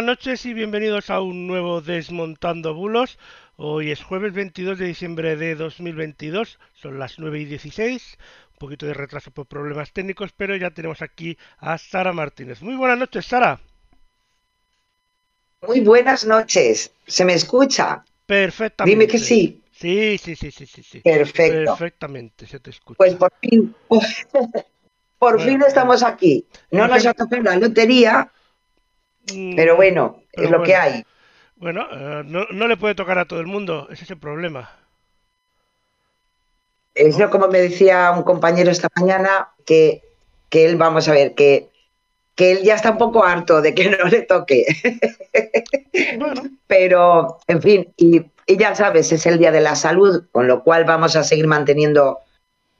Buenas noches y bienvenidos a un nuevo Desmontando Bulos. Hoy es jueves 22 de diciembre de 2022, son las 9 y 16, un poquito de retraso por problemas técnicos, pero ya tenemos aquí a Sara Martínez. Muy buenas noches, Sara. Muy buenas noches, ¿se me escucha? Perfectamente. Dime que sí. Sí, sí, sí, sí, sí. sí. Perfecto. Perfectamente, se te escucha. Pues por fin, por Bueno, fin estamos aquí. No nos ha tocado la lotería, Mm, pero bueno, pero es lo que bueno. hay. Bueno, eh, no, no le puede tocar a todo el mundo, ese es el problema. Eso como me decía un compañero esta mañana, que, que él, vamos a ver, que, que él ya está un poco harto de que no le toque. Bueno, Pero, en fin, y, y ya sabes, es el Día de la Salud, con lo cual vamos a seguir manteniendo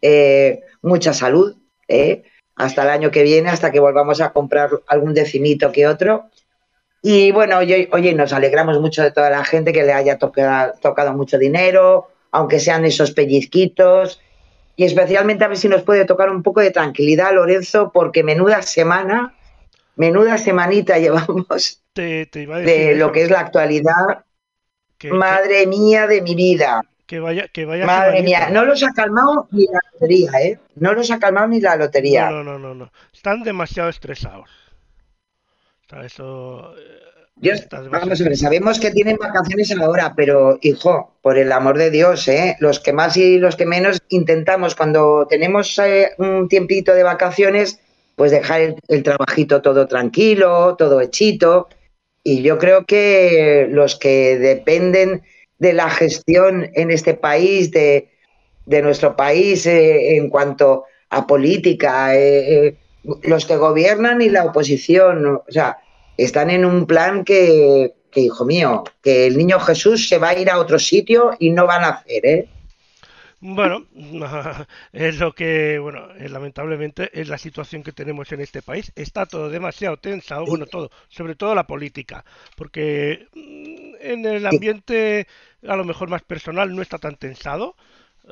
eh, mucha salud ¿eh? Hasta el año que viene, hasta que volvamos a comprar algún decimito que otro. Y bueno, oye, oye, nos alegramos mucho de toda la gente que le haya toca- tocado mucho dinero, aunque sean esos pellizquitos. Y especialmente a ver si nos puede tocar un poco de tranquilidad, Lorenzo, porque menuda semana, menuda semanita llevamos te, te iba a decir de lo que es la actualidad. Madre mía de mi vida. Que vaya, que vaya Madre mía. No los ha calmado ni la lotería, ¿eh? No los ha calmado ni la lotería. No, no, no, no. Están demasiado estresados. Sea, eso. eh, Yo- está vamos a ver, sabemos que tienen vacaciones ahora, pero hijo, por el amor de Dios, ¿eh? los que más y los que menos intentamos cuando tenemos eh, un tiempito de vacaciones, pues dejar el, el trabajito todo tranquilo, todo hechito. Y yo creo que los que dependen de la gestión en este país, de, de nuestro país eh, en cuanto a política, eh, eh, los que gobiernan y la oposición, o sea, están en un plan que, que, hijo mío, que el niño Jesús se va a ir a otro sitio y no van a hacer, ¿eh? Bueno, es lo que, bueno, lamentablemente es la situación que tenemos en este país. Está todo demasiado tensado, bueno, todo, sobre todo la política, porque mm, en el ambiente a lo mejor más personal no está tan tensado,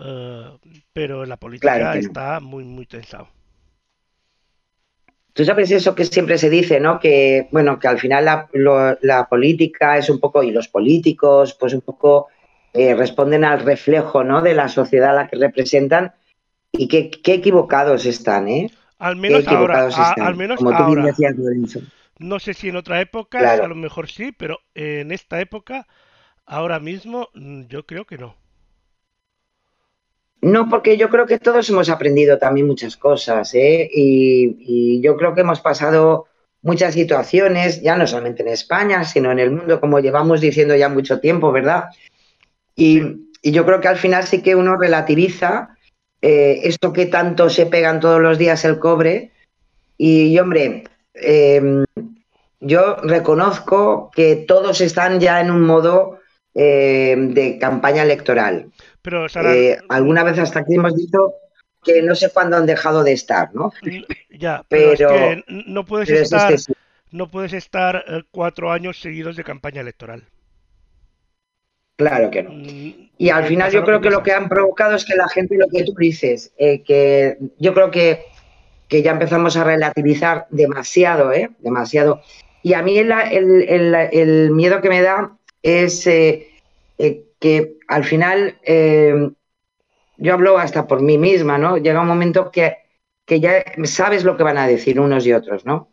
eh, pero en la política Claro que no. está muy, muy tensado. Tú sabes eso que siempre se dice, ¿no? Que, bueno, que al final la, lo- la política es un poco, y los políticos, pues un poco eh, responden al reflejo, ¿no? De la sociedad a la que representan y qué, qué equivocados están, ¿eh? Al Qué menos ahora, equivocados a- están. al menos Como tú bien decías, Lorenzo. No sé si en otra época, Claro. a lo mejor sí, pero en esta época, ahora mismo, mm, yo creo que no. No, porque yo creo que todos hemos aprendido también muchas cosas, ¿eh? Y, y yo creo que hemos pasado muchas situaciones, ya no solamente en España, sino en el mundo, como llevamos diciendo ya mucho tiempo, ¿verdad? Y, y yo creo que al final sí que uno relativiza eh, esto que tanto se pegan todos los días el cobre. Y, y, hombre, eh, yo reconozco que todos están ya en un modo eh, de campaña electoral. Pero, Sara, Eh, alguna vez hasta aquí hemos dicho que no sé cuándo han dejado de estar, ¿no? ya, pero, es que no puedes es estar, sí. no puedes estar cuatro años seguidos de campaña electoral. Claro que no. Mm, Y al eh, final yo creo que lo que han provocado es que la gente, lo que tú dices, eh, que yo creo que, que ya empezamos a relativizar demasiado, ¿eh? Demasiado. Y a mí el, el- el- el miedo que me da es eh, eh, que al final, eh, yo hablo hasta por mí misma, ¿no? Llega un momento que, que ya sabes lo que van a decir unos y otros, ¿no?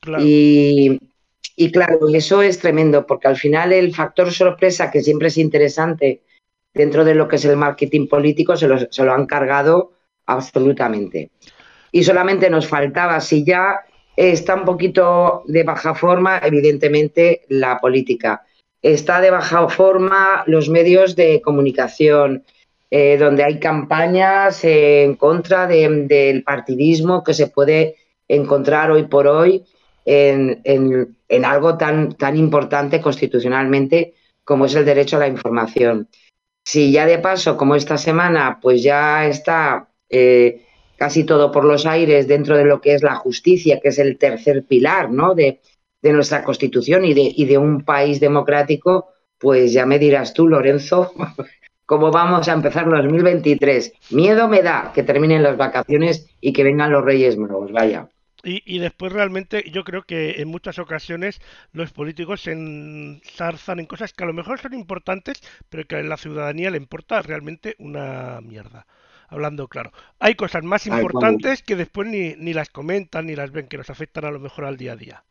Claro. Y, y claro, eso es tremendo, porque al final el factor sorpresa, que siempre es interesante dentro de lo que es el marketing político, se lo, se lo han cargado absolutamente. Y solamente nos faltaba, si ya está un poquito de baja forma, evidentemente, la política. Está de baja forma los medios de comunicación, eh, donde hay campañas en contra del partidismo que se puede encontrar hoy por hoy en, algo tan, tan importante constitucionalmente como es el derecho a la información. Si ya de paso, como esta semana, pues ya está eh, casi todo por los aires dentro de lo que es la justicia, que es el tercer pilar ¿no? de, de nuestra Constitución y de, y de un país democrático, pues ya me dirás tú, Lorenzo, cómo vamos a empezar 2023. Miedo me da que terminen las vacaciones y que vengan los Reyes Magos, vaya. Y, y, después realmente yo creo que en muchas ocasiones los políticos se enzarzan en cosas que a lo mejor son importantes, pero que a la ciudadanía le importa realmente una mierda. Hablando claro. Hay cosas más importantes que después ni, ni las comentan ni las ven, que nos afectan a lo mejor al día a día.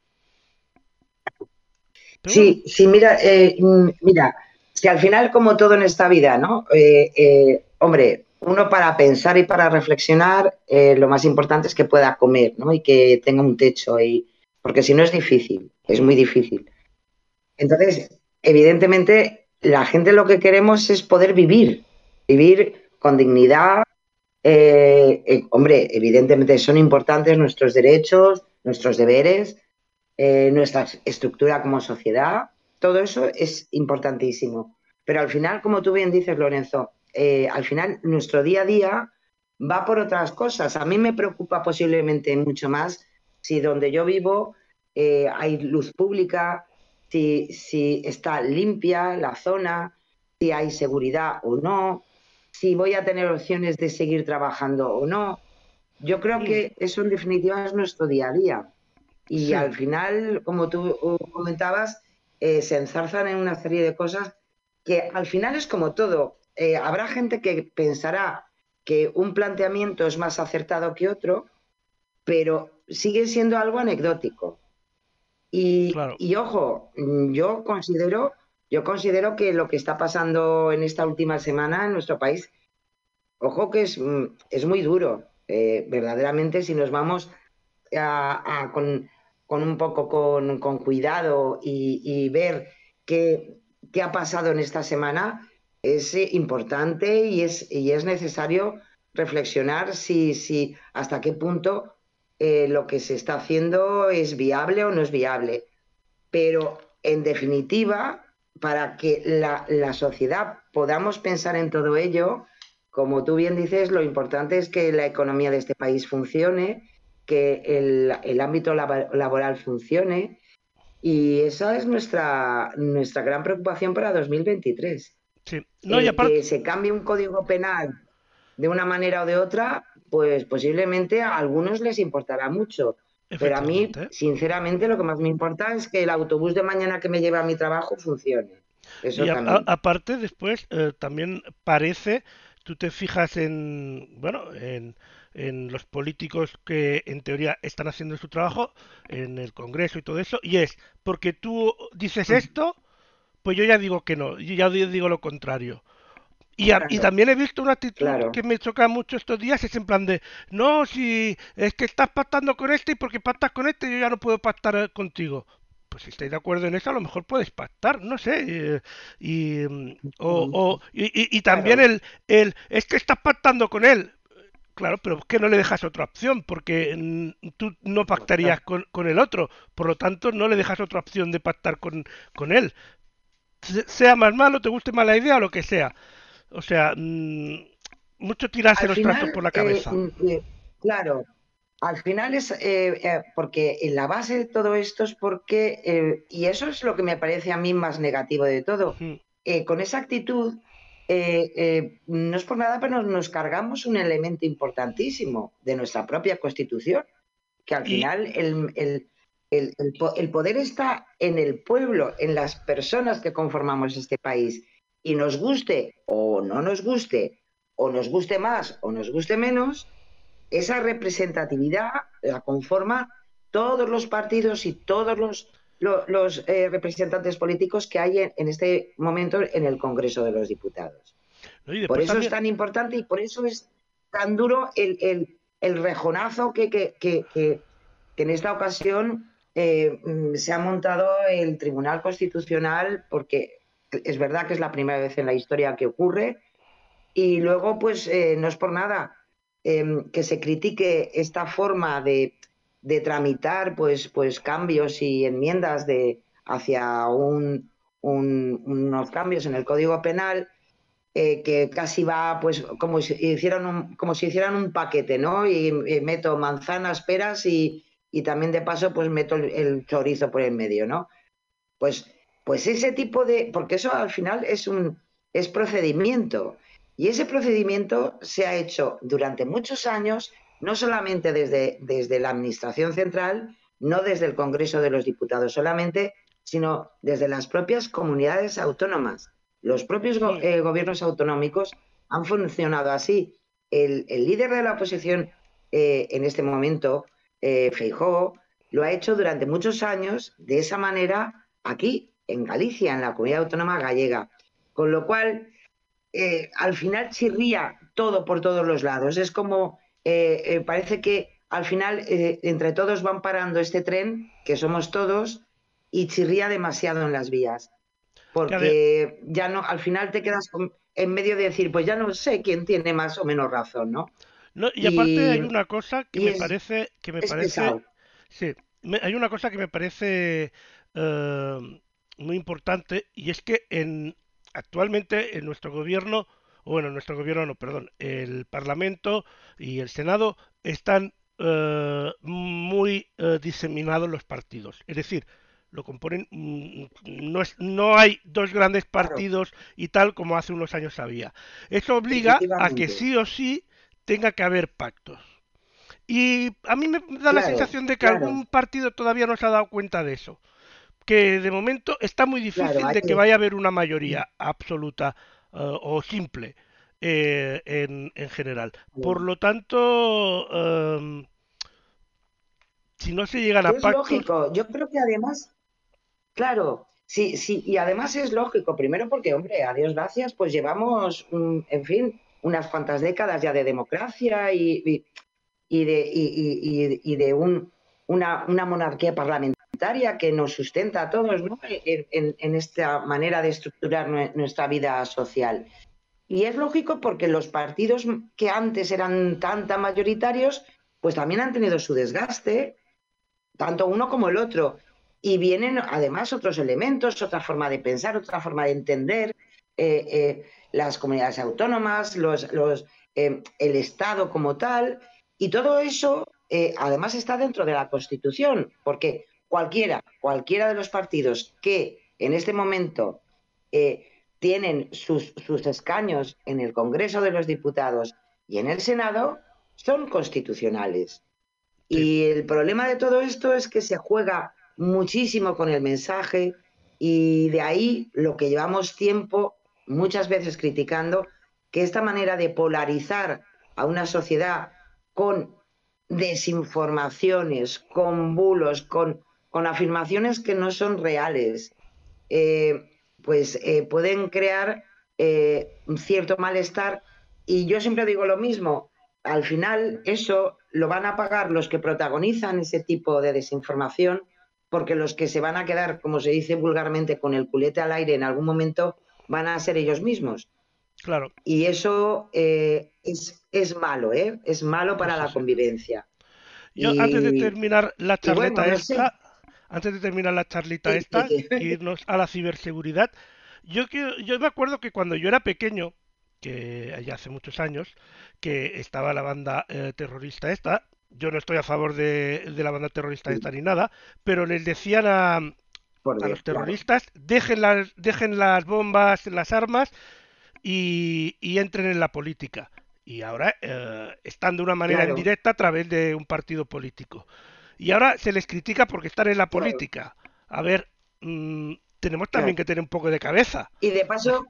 Sí, sí, mira, eh, mm, mira, si al final, como todo en esta vida, ¿no? Eh, eh, hombre, uno para pensar y para reflexionar, lo más importante es que pueda comer, ¿no? Y que tenga un techo ahí, porque si no es difícil, es muy difícil. Entonces, evidentemente, la gente lo que queremos es poder vivir, vivir con dignidad. hombre, evidentemente son importantes nuestros derechos, nuestros deberes, eh, nuestra estructura como sociedad, todo eso es importantísimo. Pero al final, como tú bien dices, Lorenzo, eh, al final nuestro día a día va por otras cosas. A mí me preocupa posiblemente mucho más si donde yo vivo eh, hay luz pública, si, si está limpia la zona, si hay seguridad o no, si voy a tener opciones de seguir trabajando o no. Yo creo que eso en definitiva es nuestro día a día. Y al final, como tú comentabas, eh, se enzarzan en una serie de cosas que al final es como todo. Eh, habrá gente que pensará que un planteamiento es más acertado que otro, pero sigue siendo algo anecdótico. Y, y, ojo, yo considero, yo considero que lo que está pasando en esta última semana en nuestro país, ojo que es, es muy duro. Eh, verdaderamente, si nos vamos a, con, un poco con, cuidado y, ver qué, ha pasado en esta semana, es importante y es, y es necesario reflexionar si, si hasta qué punto eh, lo que se está haciendo es viable o no es viable. Pero en definitiva, para que la, la sociedad podamos pensar en todo ello, como tú bien dices, lo importante es que la economía de este país funcione, que el, ámbito laboral funcione y esa es nuestra, nuestra gran preocupación para 2023. Sí. Que se cambie un código penal de una manera o de otra, pues posiblemente a algunos les importará mucho. Pero a mí, sinceramente, lo que más me importa es que el autobús de mañana que me lleva a mi trabajo funcione. y aparte, después eh, también parece, tú te fijas en, bueno, en, en los políticos que en teoría están haciendo su trabajo, en el Congreso y todo eso, y es porque tú dices esto, pues yo ya digo que no, yo ya digo lo contrario. Y, y, también he visto una actitud que me choca mucho estos días, es en plan de, no, si es que estás pactando con este y porque pactas con este yo ya no puedo pactar contigo. Pues si estáis de acuerdo en eso, a lo mejor puedes pactar, no sé. Eh, y, o, o, y, y, también el, el, es que estás pactando con él. Claro, pero es que no le dejas otra opción, porque mm, tú no pactarías con, con, el otro, por lo tanto no le dejas otra opción de pactar con, con él. Sea más malo, te guste más la idea o lo que sea. O sea, mmm, mucho tirarse los tratos por la eh, cabeza. Mm, eh, claro, al final es eh, porque en la base de todo esto es porque, y eso es lo que me parece a mí más negativo de todo, con esa actitud eh, eh, no es por nada, pero nos, cargamos un elemento importantísimo de nuestra propia constitución, que al final el, el, poder está en el pueblo, en las personas que conformamos este país. Y nos guste o no nos guste, o nos guste más o nos guste menos, esa representatividad la conforma todos los partidos y todos los los eh, representantes políticos que hay en, este momento en el Congreso de los Diputados. por eso es tan importante y por eso es tan duro el, el, rejonazo que, que, que, en esta ocasión eh, mm, se ha montado el Tribunal Constitucional porque es verdad que es la primera vez en la historia que ocurre y luego pues eh, no es por nada em, que se critique esta forma de, tramitar pues, pues cambios y enmiendas de, hacia un, unos cambios en el Código Penal eh, que casi va pues como si hicieran un, como si hicieran un paquete, ¿no? Y, meto manzanas, peras y, también de paso pues meto el, chorizo por el medio, ¿no? Pues, pues ese tipo de, porque eso al final es un es procedimiento y ese procedimiento se ha hecho durante muchos años, no solamente desde, desde la Administración Central, no desde el Congreso de los Diputados solamente, sino desde las propias comunidades autónomas. Los propios eh, gobiernos autonómicos han funcionado así. El, líder de la oposición eh, en este momento, eh, Feijó, lo ha hecho durante muchos años de esa manera aquí, en Galicia, en la comunidad autónoma gallega. Con lo cual, eh, al final chirría todo por todos los lados. Es como, parece que al final entre todos van parando este tren, que somos todos, y chirría demasiado en las vías. Porque ya no, al final te quedas en medio de decir, pues ya no sé quién tiene más o menos razón, ¿no? no y, aparte hay una cosa que me parece, que me parece, sí, hay una cosa que me parece eh, muy importante y es que en actualmente en nuestro gobierno, bueno, nuestro gobierno no, perdón, el Parlamento y el Senado están eh, muy eh, diseminados los partidos, es decir, lo componen, mm, no, es, no hay dos grandes partidos y tal como hace unos años había. Eso obliga a que sí o sí tenga que haber pactos. Y a mí me da la sensación de que algún partido todavía no se ha dado cuenta de eso. Que de momento está muy difícil de que vaya a haber una mayoría absoluta eh, o simple eh, en, en, general. Por lo tanto, em, si no se llegan a pactos... lógico, yo creo que además Claro, sí, sí, y además es lógico, primero porque, hombre, a Dios gracias, pues llevamos, en fin, unas cuantas décadas ya de democracia y, y, de, y, de un, una, una, monarquía parlamentaria que nos sustenta a todos ¿no? en, en, esta manera de estructurar nuestra vida social. Y es lógico porque los partidos que antes eran tan, tan mayoritarios, pues también han tenido su desgaste, tanto uno como el otro y vienen además otros elementos, otra forma de pensar, otra forma de entender eh, eh, las comunidades autónomas, los, los, eh, el Estado como tal, y todo eso además está dentro de la Constitución, porque cualquiera, cualquiera de los partidos que en este momento tienen sus, sus escaños en el Congreso de los Diputados y en el Senado, son constitucionales. Y el problema de todo esto es que se juega muchísimo con el mensaje y de ahí lo que llevamos tiempo muchas veces criticando, que esta manera de polarizar a una sociedad con desinformaciones, con bulos, con, con afirmaciones que no son reales, eh, pues eh, pueden crear eh, un cierto malestar. Y yo siempre digo lo mismo, al final eso lo van a pagar los que protagonizan ese tipo de desinformación porque los que se van a quedar, como se dice vulgarmente, con el culete al aire en algún momento van a ser ellos mismos. Claro. Y eso eh, es, es, malo, ¿eh? Es malo para la convivencia. Yo antes de terminar la charleta esta, antes de terminar la charlita esta, irnos a la ciberseguridad, yo, yo me acuerdo que cuando yo era pequeño, que ya hace muchos años, que estaba la banda eh, terrorista esta, yo no estoy a favor de, la banda terrorista esta ni nada, pero les decían a, los terroristas, dejen, las, dejen las bombas, las armas y, entren en la política. Y ahora eh, están de una manera indirecta a través de un partido político. Y ahora se les critica porque están en la política. A ver, mm, tenemos también que tener un poco de cabeza. Y de paso...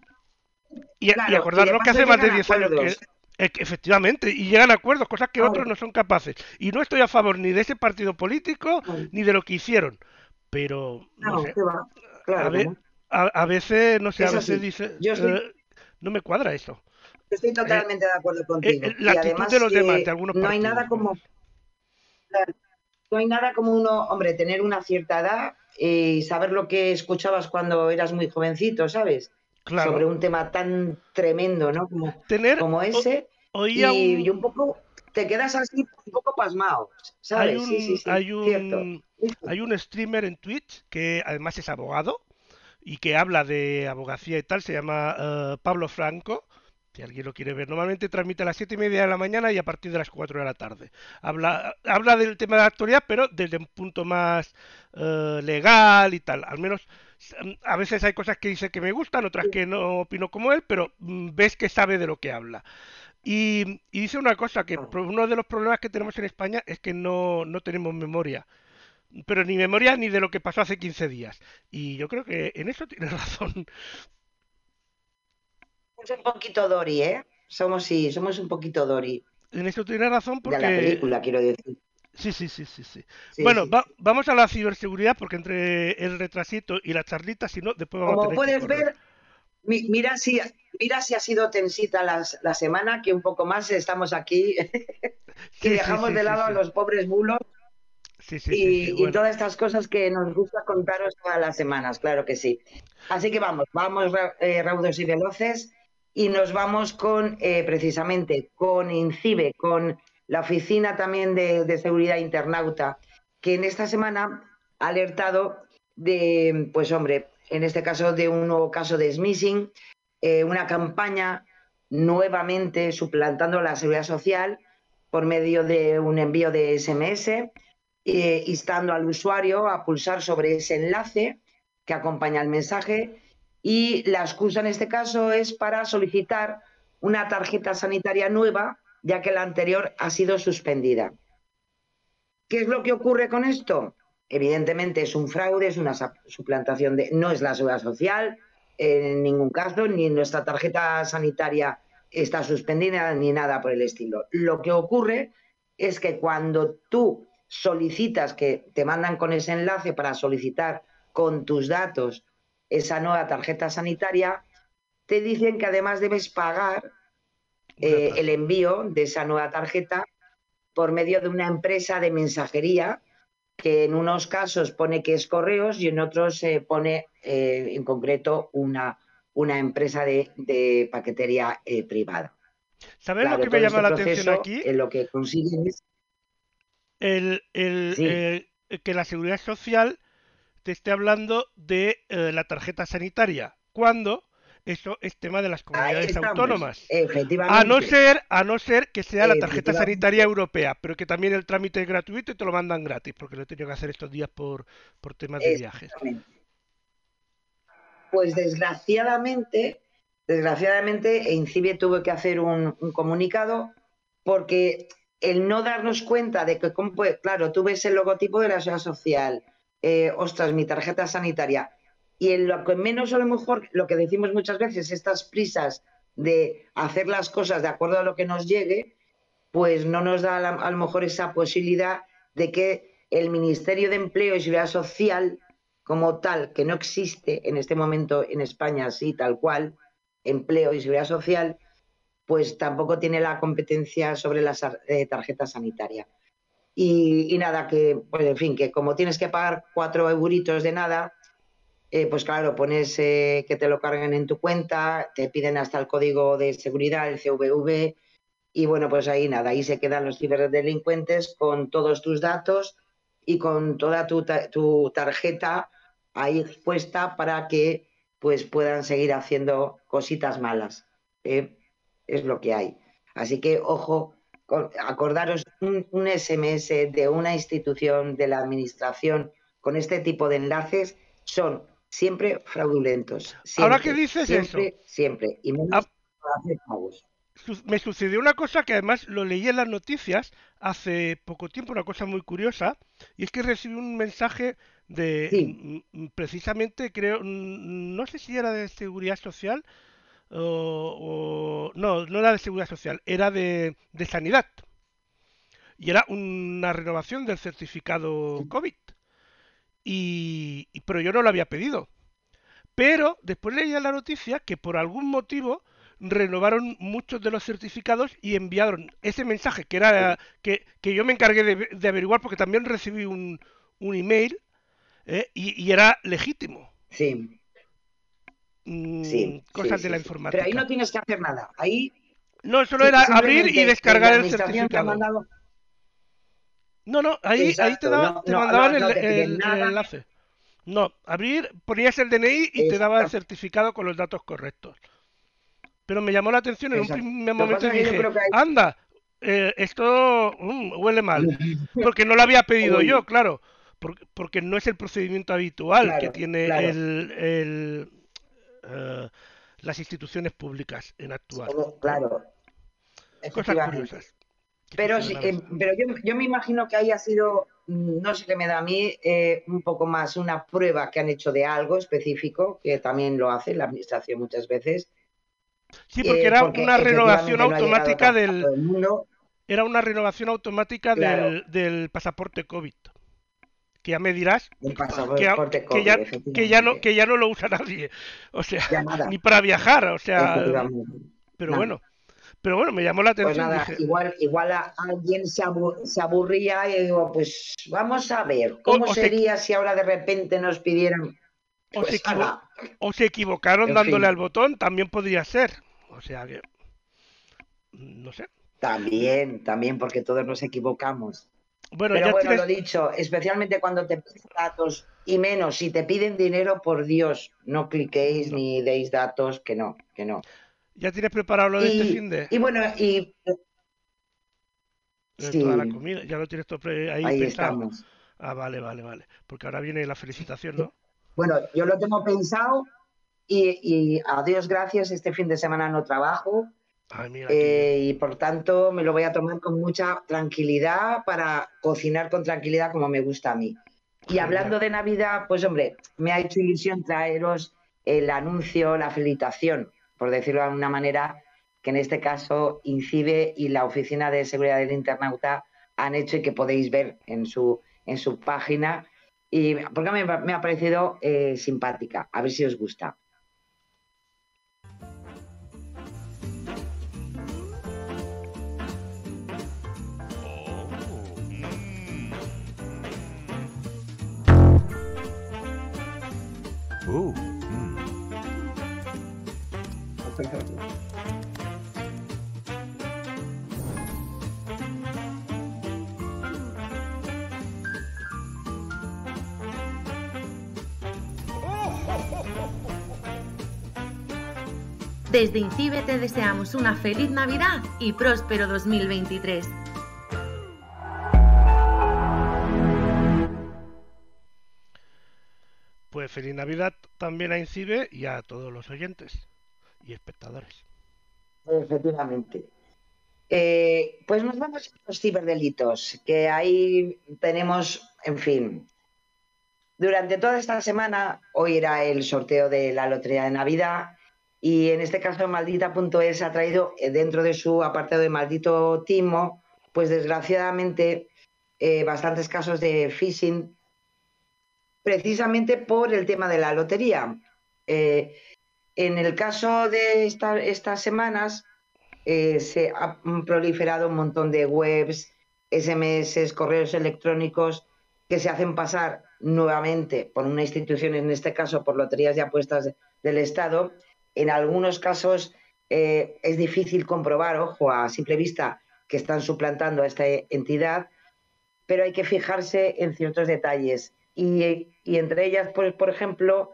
Y, acordarnos que hace más de 10 años que, Efectivamente, y llegan a acuerdos, cosas que otros no son capaces. Y no estoy a favor ni de ese partido político ni de lo que hicieron. Pero, no, sé. a, veces, no sé, a veces dice. Eh, no me cuadra eso. Estoy totalmente de acuerdo eh, contigo. Eh, la actitud de los demás, de algunos No hay nada como. No hay nada como uno, hombre, tener una cierta edad y saber lo que escuchabas cuando eras muy jovencito, ¿sabes? Claro. Sobre un tema tan tremendo, ¿no? Como, Tener como ese. o- y, un- y un poco, te quedas así un poco pasmado, ¿sabes? hay un, sí, sí, sí, hay cierto. un, hay un streamer en Twitch que además es abogado y que habla de abogacía y tal, se llama eh, Pablo Franco. Si alguien lo quiere ver, normalmente transmite a las siete y media de la mañana y a partir de las 4 de la tarde. Habla, habla del tema de la actualidad, pero desde un punto más eh, legal y tal. Al menos mm, a veces hay cosas que dice que me gustan, otras que no opino como él, pero mm, ves que sabe de lo que habla. Y, y dice una cosa, que pro- uno de los problemas que tenemos en España es que no, no tenemos memoria. Pero ni memoria ni de lo que pasó hace 15 días. Y yo creo que en eso tiene razón. Somos un poquito Dory, ¿eh? Somos, sí, somos un poquito Dory En eso tiene razón de la porque... película, quiero decir. Sí, sí, sí, sí, sí. Sí, bueno, sí. va- vamos a la ciberseguridad porque entre el retrasito y la charlita, si no, después vamos a Como tener que puedes ver, mi- mira si, mira si ha sido tensita las- la semana, que un poco más estamos aquí, sí, dejamos de lado a los pobres bulos Sí, sí, y, sí, y todas estas cosas que nos gusta contaros todas las semanas, claro que sí. Así que vamos, vamos eh, raudos y veloces y nos vamos con, eh, precisamente, con INCIBE, con la Oficina también de, de Seguridad Internauta, que en esta semana ha alertado de, pues hombre, en este caso de un nuevo caso de smishing, eh, una campaña nuevamente suplantando la seguridad social por medio de un envío de SMS, eh, instando al usuario a pulsar sobre ese enlace que acompaña el mensaje y la excusa en este caso es para solicitar una tarjeta sanitaria nueva ya que la anterior ha sido suspendida. ¿Qué es lo que ocurre con esto? Evidentemente es un fraude, es una suplantación de... No es la seguridad social en ningún caso, ni nuestra tarjeta sanitaria está suspendida ni nada por el estilo. Lo que ocurre es que cuando tú solicitas, que te mandan con ese enlace para solicitar con tus datos esa nueva tarjeta sanitaria, te dicen que además debes pagar eh, el envío de esa nueva tarjeta por medio de una empresa de mensajería que en unos casos pone que es correos y en otros se pone eh, en concreto una, una empresa de, de paquetería eh, privada. ¿Sabes Claro, lo que me llama la este atención proceso, aquí? eh, lo que consiguen es el, el, Sí. eh, que la seguridad social te esté hablando de eh, la tarjeta sanitaria, cuando eso es tema de las comunidades autónomas. Efectivamente. A no ser, a no ser que sea la tarjeta sanitaria europea, pero que también el trámite es gratuito y te lo mandan gratis, porque lo he tenido que hacer estos días por, por temas de viajes. Pues desgraciadamente, desgraciadamente, Incibie tuvo que hacer un, un comunicado porque el no darnos cuenta de que, claro, tú ves el logotipo de la seguridad social, eh, ostras, mi tarjeta sanitaria, y en lo que menos a lo mejor, lo que decimos muchas veces, estas prisas de hacer las cosas de acuerdo a lo que nos llegue, pues no nos da a, lo mejor esa posibilidad de que el Ministerio de Empleo y Seguridad Social, como tal, que no existe en este momento en España así, tal cual, empleo y seguridad social, pues tampoco tiene la competencia sobre la eh, tarjeta sanitaria. Y, nada, que, pues en fin, que como tienes que pagar cuatro euritos de nada, eh, pues claro, pones eh, que te lo carguen en tu cuenta, te piden hasta el código de seguridad, el CVV, y bueno, pues ahí nada, ahí se quedan los ciberdelincuentes con todos tus datos y con toda tu, tu tarjeta ahí expuesta para que pues puedan seguir haciendo cositas malas. ¿eh? Es lo que hay. Así que, ojo, acordaros un, un SMS de una institución de la administración con este tipo de enlaces son siempre fraudulentos. Ahora Siempre, que dices siempre, eso. Siempre. Y menos Ah. para hacer pagos. Su- me sucedió una cosa que además lo leí en las noticias hace poco tiempo, una cosa muy curiosa, y es que recibí un mensaje de, Sí. mm, mm, precisamente, creo, mm, no sé si era de seguridad social o, o- no, no era de seguridad social, era de, de sanidad. Y era una renovación del certificado COVID. Y, y- pero yo no lo había pedido. Pero después leía en la noticia que por algún motivo renovaron muchos de los certificados y enviaron ese mensaje que era que, que yo me encargué de, de averiguar porque también recibí un, un email ¿eh? y, y era legítimo. Sí. Mm, Sí, cosas sí, de la sí, informática. Pero ahí no tienes que hacer nada. Ahí No, solo era abrir y descargar el certificado. No, no, ahí, ahí te, Exacto, daba- no, te no, mandaban no, no el, te piden el- el nada. enlace. No, abrir, ponías el DNI y te daba el certificado con los datos correctos. Pero me llamó la atención en un primer momento y dije, creo que hay- anda, eh, esto mm, huele mal. Porque no lo había pedido yo, claro. Porque, porque no es el procedimiento habitual que tiene claro. el, el, eh, las instituciones públicas en actuar. Claro. Cosas curiosas. Pero, sí, eh, pero yo, yo me imagino que haya sido, mm, no sé qué me da a mí, eh, un poco más una prueba que han hecho de algo específico, que también lo hace la administración muchas veces. Sí, porque eh, era porque una renovación no automática del, mundo. era una renovación automática Claro. del, del pasaporte COVID. Que ya me dirás El que, ya, que, ya no, que ya no lo usa nadie. O sea, ni para viajar. O sea, pero bueno. Pero bueno, me llamó la Pues atención. nada, dije, igual, igual a alguien se, abu- se aburría y digo, pues vamos a ver, ¿cómo O- o se- sería si ahora de repente nos pidieran? O se Pues, o se equivocaron En dándole fin. al botón, también podría ser. O sea que. No sé. También, también, porque todos nos equivocamos. Bueno, Pero ya bueno, tienes, lo dicho, especialmente cuando te piden datos y menos, si te piden dinero, por Dios, no cliquéis No. ni deis datos, que no, que no. Ya tienes preparado lo de este fin de. y bueno, y sí, toda la comida. Ya lo tienes todo ahí, ahí pensado. estamos. Ah, vale, vale, vale. Porque ahora viene la felicitación, ¿no? Bueno, yo lo tengo pensado y, y a Dios gracias, este fin de semana no trabajo Ay, mira, eh, y por tanto me lo voy a tomar con mucha tranquilidad para cocinar con tranquilidad como me gusta a mí. Y hablando de Navidad, pues hombre, me ha hecho ilusión traeros el anuncio, la felicitación, por decirlo de alguna manera, que en este caso INCIBE y la Oficina de Seguridad del Internauta han hecho y que podéis ver en su, en su página. Y porque me, me ha parecido eh, simpática. A ver si os gusta. Ooh. mm. Desde Incibe te deseamos una feliz Navidad y próspero 2023. Pues feliz Navidad también a Incibe y a todos los oyentes y espectadores. Efectivamente. Eh, pues nos vamos a los ciberdelitos, que ahí tenemos, en fin, durante toda esta semana, hoy era el sorteo de la Lotería de Navidad y en este caso maldita.es ha traído eh, dentro de su apartado de maldito timo, pues desgraciadamente eh, bastantes casos de phishing precisamente por el tema de la lotería. En el caso de esta- estas semanas, eh, se ha proliferado un montón de webs, SMS, correos electrónicos que se hacen pasar nuevamente por una institución, en este caso por loterías y apuestas de- del Estado. En algunos casos eh, es difícil comprobar, ojo, a simple vista, que están suplantando a esta entidad, pero hay que fijarse en ciertos detalles. Y, y entre ellas, pues, por ejemplo,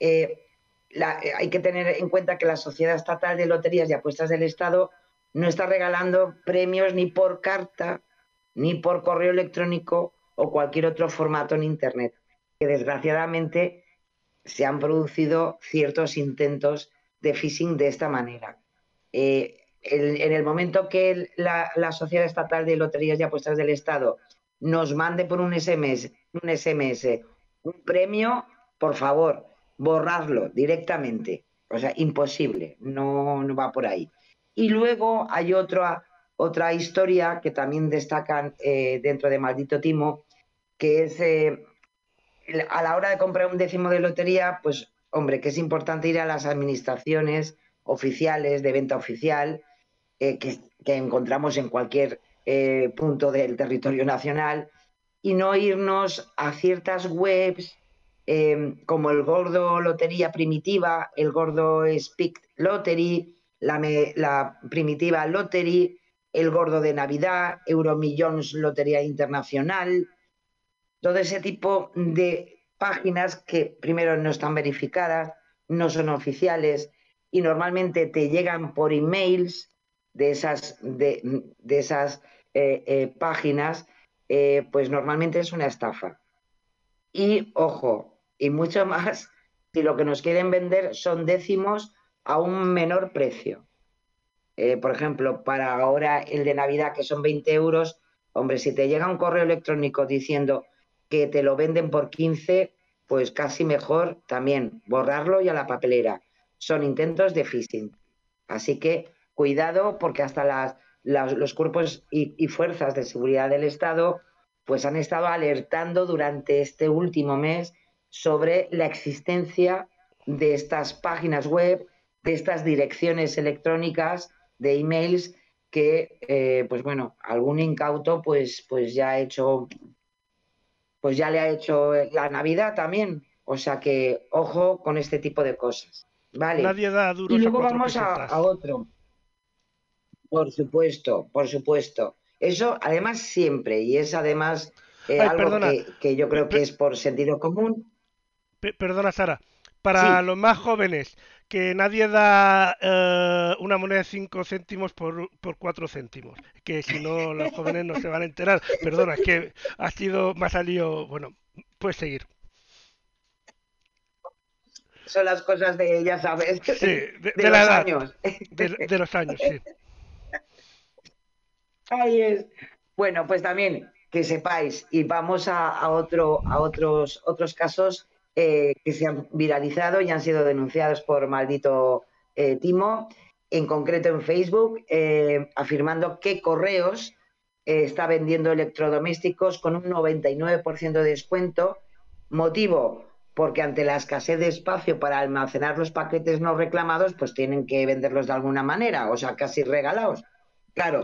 eh, eh, hay que tener en cuenta que la Sociedad Estatal de Loterías y Apuestas del Estado no está regalando premios ni por carta, ni por correo electrónico o cualquier otro formato en Internet, que desgraciadamente se han producido ciertos intentos de phishing de esta manera. Eh, en el momento que la, la Sociedad Estatal de Loterías y Apuestas del Estado nos mande por un SMS, un SMS un premio, por favor, borrarlo directamente. O sea, imposible, no, no va por ahí. Y luego hay otra, otra historia que también destacan eh, dentro de Maldito Timo, que es eh, a la hora de comprar un décimo de lotería, pues hombre, que es importante ir a las administraciones oficiales de venta oficial eh, que, encontramos en cualquier punto del territorio nacional y no irnos a ciertas webs eh, como el Gordo Lotería Primitiva, el Gordo Speak Lottery, la, Primitiva Lottery, el Gordo de Navidad, Euromillions Lotería Internacional, todo ese tipo de páginas que primero no están verificadas, no son oficiales y normalmente te llegan por emails de esas, de esas eh, eh, páginas, eh, pues normalmente es una estafa. Y ojo, y mucho más si lo que nos quieren vender son décimos a un menor precio. Eh, por ejemplo, para ahora el de Navidad, que son 20 euros, hombre, si te llega un correo electrónico diciendo que te lo venden por 15, pues casi mejor también borrarlo y a la papelera. Son intentos de phishing. Así que cuidado porque hasta las, los cuerpos y, y, fuerzas de seguridad del Estado pues han estado alertando durante este último mes sobre la existencia de estas páginas web, de estas direcciones electrónicas, de emails que, eh, pues bueno, algún incauto pues, pues ya ha hecho, pues ya le ha hecho la Navidad también. O sea que, ojo con este tipo de cosas. Vale. Nadie da duros y luego a vamos a, a, otro. Por supuesto, por supuesto. Eso además siempre, y es además eh, Ay, algo que, yo creo que es por sentido común. Perdona, Sara. Para Sí. los más jóvenes, que nadie da eh, una moneda de 5 céntimos por, por 4 céntimos. Que si no, los jóvenes no se van a enterar. Perdona, es que ha sido, me ha salido. Bueno, puedes seguir. Son las cosas de, ya sabes, Sí, de, de de la los edad. años. De, de los años, sí. Ahí es. Bueno, pues también que sepáis, y vamos a, a otro, a otros, otros casos eh, que se han viralizado y han sido denunciados por maldito eh, Timo, en concreto en Facebook, eh, afirmando que Correos está vendiendo electrodomésticos con un 99% de descuento. Motivo, porque ante la escasez de espacio para almacenar los paquetes no reclamados, pues tienen que venderlos de alguna manera, o sea, casi regalados. Claro,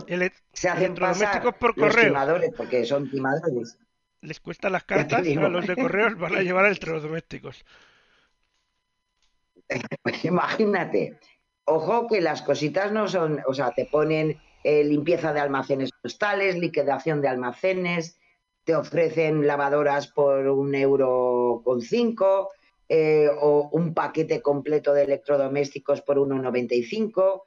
se hacen pasar por los timadores, porque son timadores. Les cuestan las cartas, a los de correos van a llevar electrodomésticos. Pues imagínate. Ojo que las cositas no son, o sea, te ponen eh, limpieza de almacenes postales, liquidación de almacenes, te ofrecen lavadoras por un euro con cinco, eh, o un paquete completo de electrodomésticos por 1,95.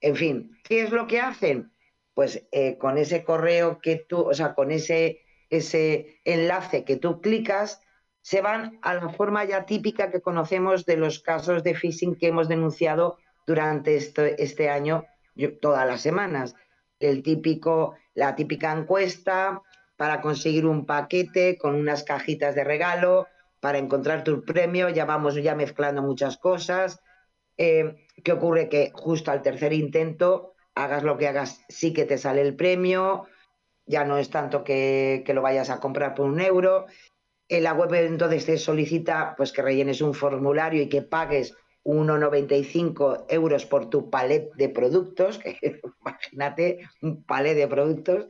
En fin, ¿qué es lo que hacen? Pues eh, con ese correo que tú, o sea, con ese, ese enlace que tú clicas, se van a la forma ya típica que conocemos de los casos de phishing que hemos denunciado durante este, este año, todas las semanas. El típico, la típica encuesta para conseguir un paquete con unas cajitas de regalo, para encontrar tu premio, ya vamos ya mezclando muchas cosas. Eh, ¿Qué ocurre? Que justo al tercer intento, hagas lo que hagas, sí que te sale el premio, ya no es tanto que, que lo vayas a comprar por un euro. En la web entonces te solicita pues que rellenes un formulario y que pagues 1,95 euros por tu palet de productos, que imagínate un palet de productos,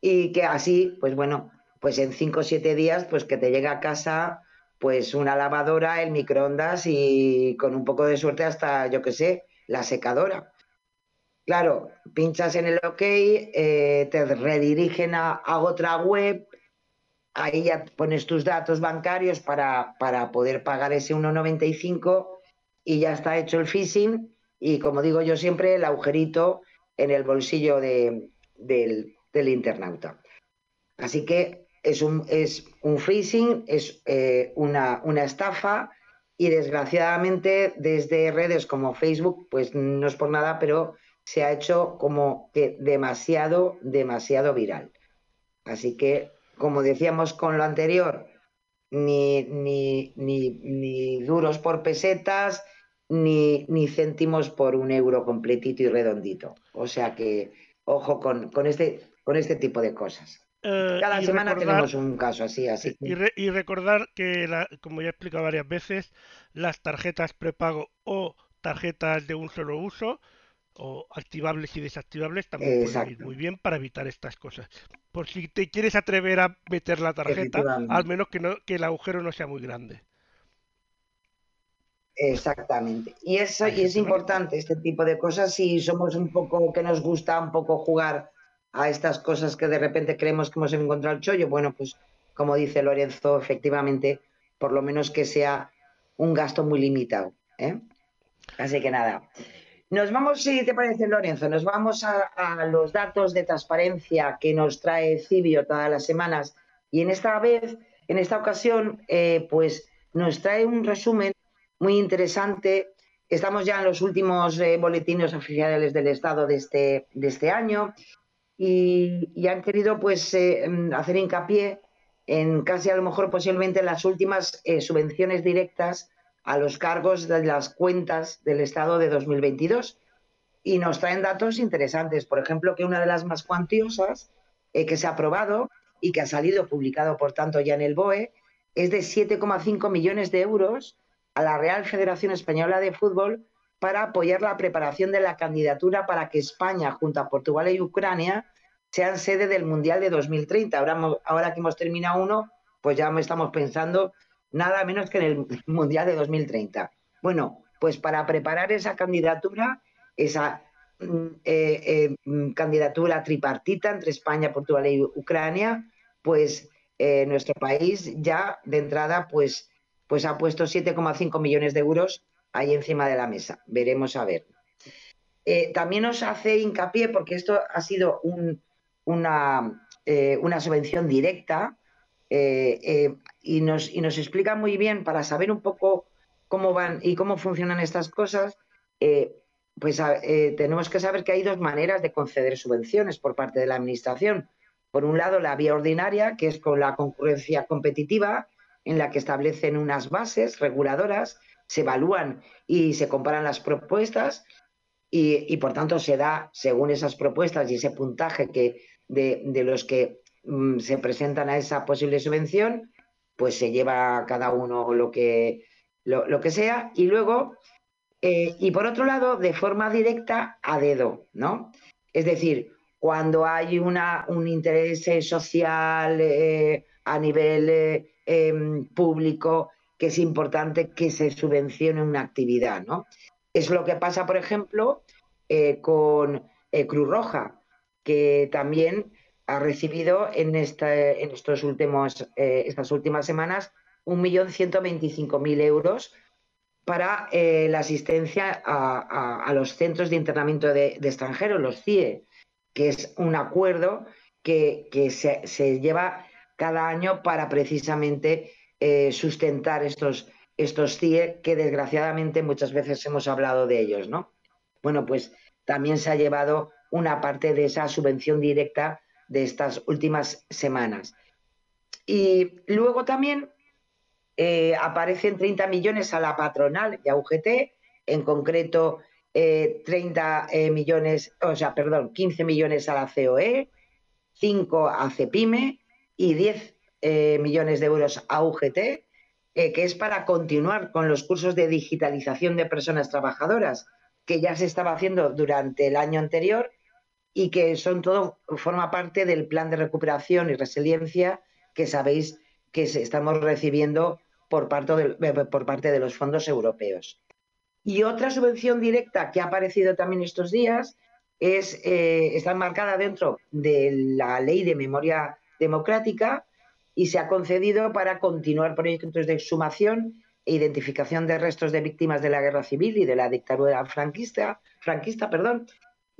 y que así, pues bueno, pues en 5 o 7 días, pues que te llega a casa pues una lavadora, el microondas y con un poco de suerte hasta, yo qué sé, la secadora. Claro, pinchas en el OK, eh, te redirigen a, otra web, ahí ya pones tus datos bancarios para, para poder pagar ese 1,95 y ya está hecho el phishing y como digo yo siempre, el agujerito en el bolsillo de, del, del internauta. Así que es un, es un phishing, es eh, una, una estafa y desgraciadamente desde redes como Facebook, pues no es por nada, pero se ha hecho como que demasiado, demasiado viral. Así que, como decíamos con lo anterior, ni, ni, ni, ni duros por pesetas, ni, ni céntimos por un euro completito y redondito. O sea que, ojo con, con, este, con este tipo de cosas. Eh, Cada semana recordar- tenemos un caso así, así Y, re- y recordar que, la- como ya he explicado varias veces, las tarjetas prepago o tarjetas de un solo uso o activables y desactivables también pueden ir muy bien para evitar estas cosas. Por si te quieres atrever a meter la tarjeta, al menos que, no, que el agujero no sea muy grande. Exactamente. Y eso y es importante este tipo de cosas si somos un poco que nos gusta un poco jugar a estas cosas que de repente creemos que hemos encontrado el chollo, bueno, pues como dice Lorenzo, efectivamente, por lo menos que sea un gasto muy limitado. ¿eh? Así que nada. Nos vamos, si te parece, Lorenzo, nos vamos a, los datos de transparencia que nos trae Cibio todas las semanas. Y en esta vez, en esta ocasión, eh, pues nos trae un resumen muy interesante. Estamos ya en los últimos eh, boletines oficiales del Estado de este, de este año y, han querido pues eh, mm, hacer hincapié en casi a lo mejor posiblemente las últimas subvenciones directas a los cargos de las cuentas del Estado de 2022 y nos traen datos interesantes. Por ejemplo, que una de las más cuantiosas eh, que se ha aprobado y que ha salido publicado, por tanto, ya en el BOE, es de 7,5 millones de euros a la Real Federación Española de Fútbol para apoyar la preparación de la candidatura para que España, junto a Portugal y Ucrania, sean sede del Mundial de 2030. Ahora, ahora que hemos terminado uno, pues ya estamos pensando nada menos que en el Mundial de 2030. Bueno, pues para preparar esa candidatura, esa mm, eh, eh, mm, candidatura tripartita entre España, Portugal y Ucrania, pues eh, nuestro país ya de entrada pues, pues ha puesto 7,5 millones de euros ahí encima de la mesa. Veremos a ver. También nos hace hincapié, porque esto ha sido una, una, subvención directa, y, nos, y, nos, explica muy bien para saber un poco cómo van y cómo funcionan estas cosas. pues tenemos que saber que hay dos maneras de conceder subvenciones por parte de la Administración. Por un lado, la vía ordinaria, que es con la concurrencia competitiva, en la que establecen unas bases reguladoras se evalúan y se comparan las propuestas y, por tanto se da, según esas propuestas y ese puntaje que de, los que mm, se presentan a esa posible subvención, pues se lleva cada uno lo que, lo, que sea. Y luego, eh, y por otro lado, de forma directa a dedo, ¿no? Es decir, cuando hay una, un interés social eh, a nivel eh, em, público, que es importante que se subvencione una actividad, ¿no? Es lo que pasa, por ejemplo, eh, con eh, Cruz Roja, que también ha recibido en, estos últimos, eh, estas últimas semanas 1.125.000 euros para la asistencia a, los centros de internamiento de, extranjeros, los CIE, que es un acuerdo que, se, se, lleva cada año para precisamente eh, sustentar estos, estos CIE que desgraciadamente muchas veces hemos hablado de ellos, ¿no? Bueno, pues también se ha llevado una parte de esa subvención directa de estas últimas semanas. Y luego también eh, aparecen 30 millones a la patronal y a UGT, en concreto 30 eh, millones, o sea, perdón, 15 millones a la COE, 5 a CEPIME y 10 eh, millones de euros a UGT, eh, que es para continuar con los cursos de digitalización de personas trabajadoras, que ya se estaba haciendo durante el año anterior y que son todo, forma parte del plan de recuperación y resiliencia que sabéis que estamos recibiendo por parte, de, por parte de los fondos europeos. Y otra subvención directa que ha aparecido también estos días es, eh, está enmarcada dentro de la ley de memoria democrática y se ha concedido para continuar proyectos de exhumación e identificación de restos de víctimas de la guerra civil y de la dictadura franquista, franquista perdón.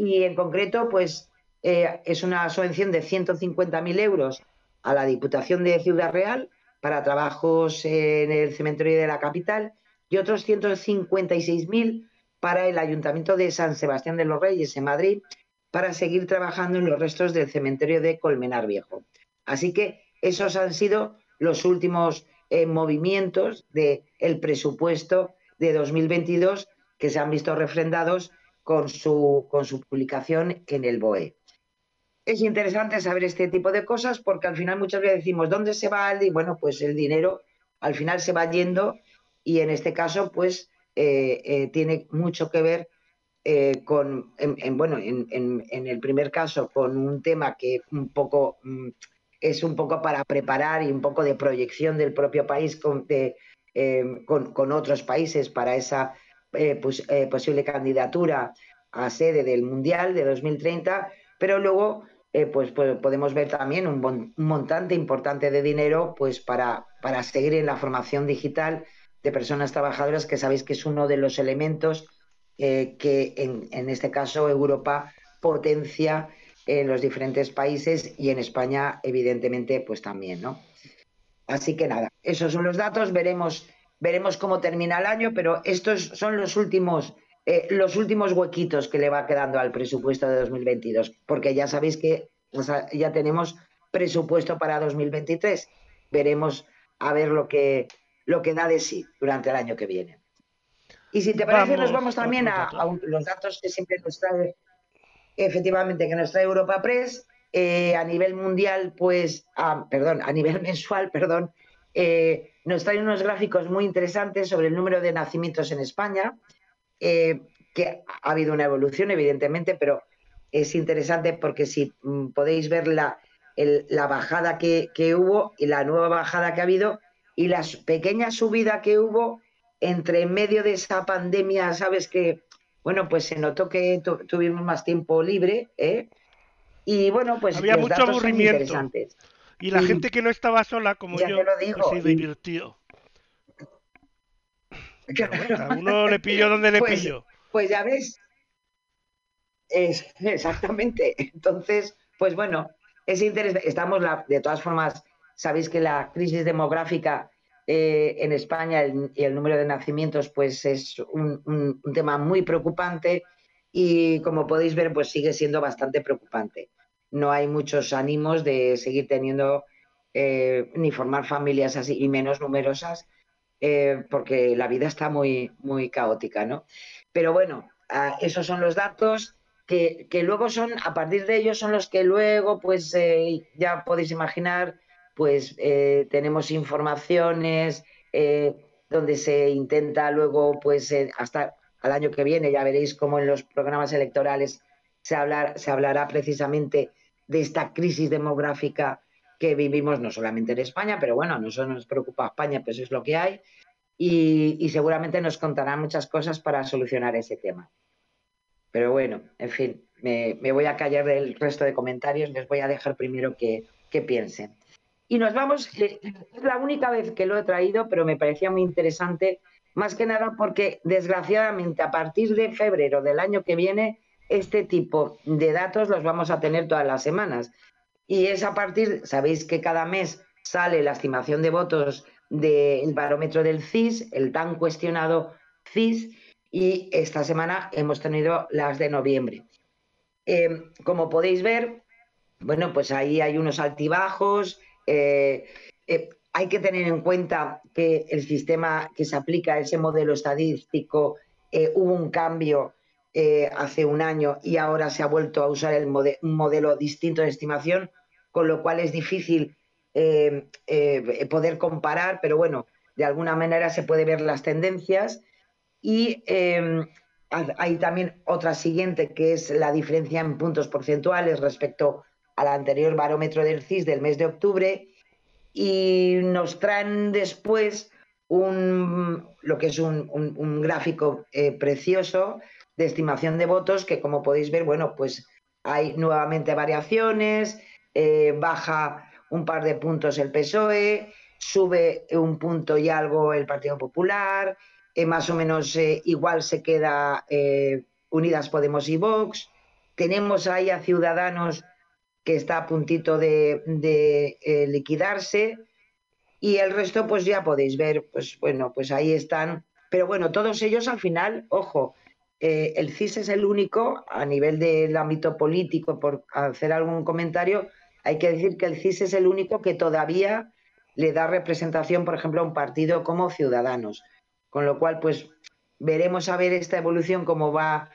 Y en concreto pues eh, es una subvención de 150.000 euros a la Diputación de Ciudad Real para trabajos en el cementerio de la capital y otros 156.000 para el Ayuntamiento de San Sebastián de los Reyes en Madrid para seguir trabajando en los restos del cementerio de Colmenar Viejo. Así que esos han sido los últimos eh, movimientos del el presupuesto de 2022 que se han visto refrendados con su, con su publicación en el BOE. Es interesante saber este tipo de cosas porque al final muchas veces decimos, ¿dónde se va el? Bueno, pues el dinero al final se va yendo y en este caso, pues tiene mucho que ver con, en, bueno, en, en, el primer caso, con un tema que un poco mm, es un poco para preparar y un poco de proyección del propio país con, con, con otros países para esa pues, posible candidatura a sede del Mundial de 2030, pero luego eh, pues, podemos ver también un, montante importante de dinero pues para, para seguir en la formación digital de personas trabajadoras, que sabéis que es uno de los elementos eh, que en, en, este caso Europa potencia en los diferentes países y en España, evidentemente, pues también, ¿no? Así que nada, esos son los datos, veremos, veremos cómo termina el año, pero estos son los últimos eh, los últimos huequitos que le va quedando al presupuesto de 2022, porque ya sabéis que ya tenemos presupuesto para 2023. Veremos a ver lo que, lo que da de sí durante el año que viene. Y si te parece, nos vamos también a, los datos que siempre nos trae, efectivamente, que nos trae Europa Press. Eh, a nivel mundial, pues, perdón, a nivel mensual, perdón, eh, nos trae unos gráficos muy interesantes sobre el número de nacimientos en España. Eh, que ha habido una evolución, evidentemente, pero es interesante porque si mm, podéis ver la, la bajada que, hubo y la nueva bajada que ha habido y la pequeña subida que hubo entre medio de esa pandemia, sabes que, bueno, pues se notó que tuvimos más tiempo libre, ¿eh? Y bueno, pues había mucho aburrimiento. Y la gente que no estaba sola, como yo, pues se divirtió a uno le pillo donde le pues, pillo. Pues ya ves. Es, exactamente. Entonces, pues bueno, es interesante. Estamos, la, de todas formas, sabéis que la crisis demográfica eh, en España y el número de nacimientos, pues es un, tema muy preocupante y como podéis ver, pues sigue siendo bastante preocupante. No hay muchos ánimos de seguir teniendo eh, ni formar familias así y menos numerosas eh, porque la vida está muy, muy caótica, ¿no? Pero bueno, ah, esos son los datos que, luego son, a partir de ellos son los que luego, pues eh, ya podéis imaginar, pues tenemos informaciones donde se intenta luego, pues hasta al año que viene, ya veréis cómo en los programas electorales se, hablar, se hablará precisamente de esta crisis demográfica que vivimos no solamente en España, pero bueno, no solo nos preocupa España, pues es lo que hay, y, seguramente nos contarán muchas cosas para solucionar ese tema. Pero bueno, en fin, me, voy a callar del resto de comentarios, les voy a dejar primero que, que piensen. Y nos vamos, es la única vez que lo he traído, pero me parecía muy interesante, más que nada porque desgraciadamente a partir de febrero del año que viene, este tipo de datos los vamos a tener todas las semanas. Y es a partir, sabéis que cada mes sale la estimación de votos del barómetro del CIS, el tan cuestionado CIS, y esta semana hemos tenido las de noviembre. Eh, como podéis ver, bueno, pues ahí hay unos altibajos. Eh, eh, hay que tener en cuenta que el sistema que se aplica, ese modelo estadístico, hubo un cambio hace un año y ahora se ha vuelto a usar el un modelo distinto de estimación con lo cual es difícil eh, eh, poder comparar, pero bueno, de alguna manera se puede ver las tendencias. Y em, hay también otra siguiente, que es la diferencia en puntos porcentuales respecto al anterior barómetro del CIS del mes de octubre. Y nos traen después un, lo que es un, gráfico eh, precioso de estimación de votos, que como podéis ver, bueno, pues hay nuevamente variaciones, eh, baja un par de puntos el PSOE, sube un punto y algo el Partido Popular, eh, más o menos eh, igual se queda Unidas Podemos y Vox. Tenemos ahí a Ciudadanos que está a puntito de, liquidarse y el resto pues ya podéis ver, pues bueno, pues ahí están. Pero bueno, todos ellos al final, ojo, el CIS es el único a nivel del ámbito político, por hacer algún comentario, hay que decir que el CIS es el único que todavía le da representación, por ejemplo, a un partido como Ciudadanos. Con lo cual, pues veremos a ver esta evolución cómo va,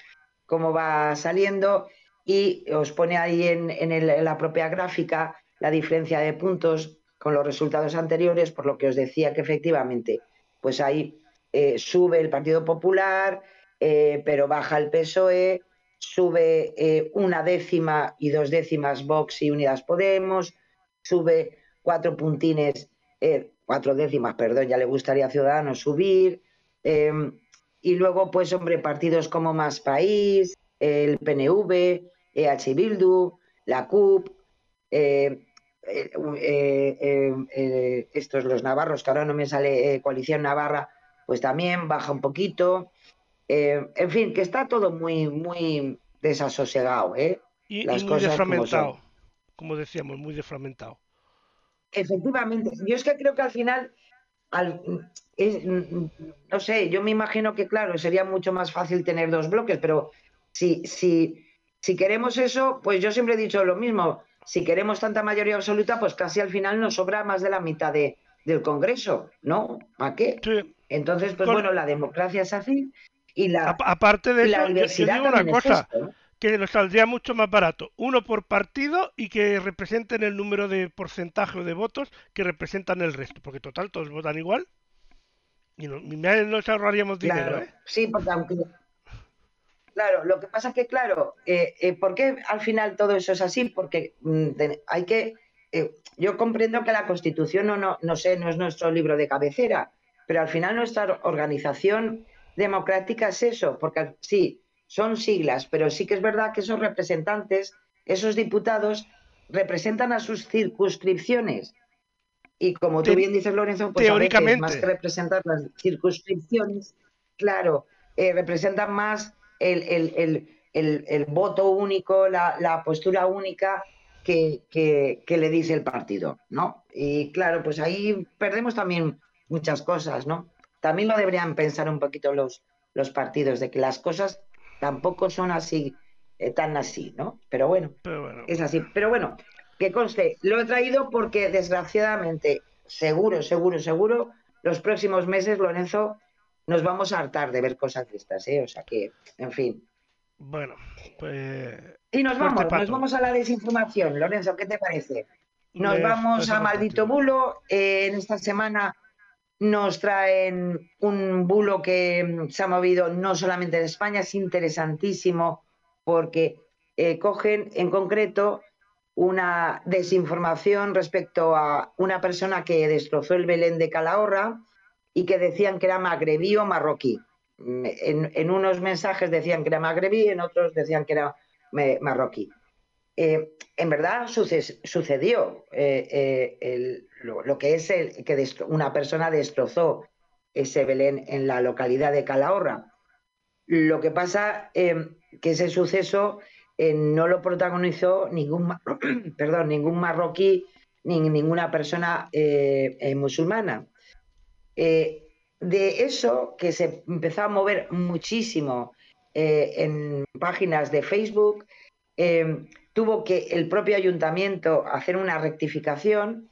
cómo va saliendo y os pone ahí en, la propia gráfica la diferencia de puntos con los resultados anteriores, por lo que os decía que efectivamente, pues hay eh, sube el Partido Popular, eh, pero baja el PSOE, sube eh, una décima y dos décimas Vox y Unidas Podemos, sube cuatro puntines, cuatro décimas, perdón, ya le gustaría a Ciudadanos subir, em, y luego, pues, hombre, partidos como Más País, el PNV, EH Bildu, la CUP, estos los navarros, que ahora no me sale Coalición Navarra, pues también baja un poquito. Eh, en fin, que está todo muy, muy desasosegado, ¿eh? Y, Las muy cosas desfragmentado, como, decíamos, muy desfragmentado. Efectivamente, yo es que creo que al final, no sé, yo me imagino que, claro, sería mucho más fácil tener dos bloques, pero si, si, si queremos eso, pues yo siempre he dicho lo mismo, si queremos tanta mayoría absoluta, pues casi al final nos sobra más de la mitad de, del Congreso, ¿no? ¿A qué? Entonces, pues bueno, la democracia es así y la aparte de eso, yo, digo una cosa, que nos saldría mucho más barato, uno por partido y que representen el número de porcentaje de votos que representan el resto, porque total todos votan igual y no, nos ahorraríamos dinero, ¿eh? Sí, porque aunque Claro, lo que pasa es que, claro, eh, eh, ¿por qué al final todo eso es así? Porque mm, hay que eh, yo comprendo que la Constitución no, no, no sé, no es nuestro libro de cabecera, pero al final nuestra organización democrática es eso, porque sí, son siglas, pero sí que es verdad que esos representantes, esos diputados, representan a sus circunscripciones. Y como tú bien dices, Lorenzo, pues teóricamente. más que representar las circunscripciones, claro, eh, representan más el, el, voto único, la, la postura única que, le dice el partido, ¿no? Y claro, pues ahí perdemos también muchas cosas, ¿no? También lo deberían pensar un poquito los, los partidos, de que las cosas tampoco son así, eh, tan así, ¿no? Pero bueno, es así. Pero bueno, que conste, lo he traído porque desgraciadamente, seguro, seguro, seguro, los próximos meses, Lorenzo, nos vamos a hartar de ver cosas de estas, ¿eh? O sea que, en fin. Bueno, pues. Y nos vamos, nos vamos a la desinformación. Lorenzo, ¿qué te parece? Nos vamos a Maldito Bulo. Eh, en esta semana nos traen un bulo que se ha movido no solamente en España, es interesantísimo porque eh, cogen en concreto una desinformación respecto a una persona que destrozó el Belén de Calahorra y que decían que era magrebí o marroquí en, unos mensajes decían que era magrebí, en otros decían que era marroquí. Eh, en verdad sucedió eh, eh, lo, que es el, que una persona destrozó ese Belén en la localidad de Calahorra. Lo que pasa que ese suceso no lo protagonizó ningún, ningún marroquí ni ninguna persona musulmana de eso que se empezó a mover muchísimo en páginas de Facebook, em, tuvo que el propio ayuntamiento hacer una rectificación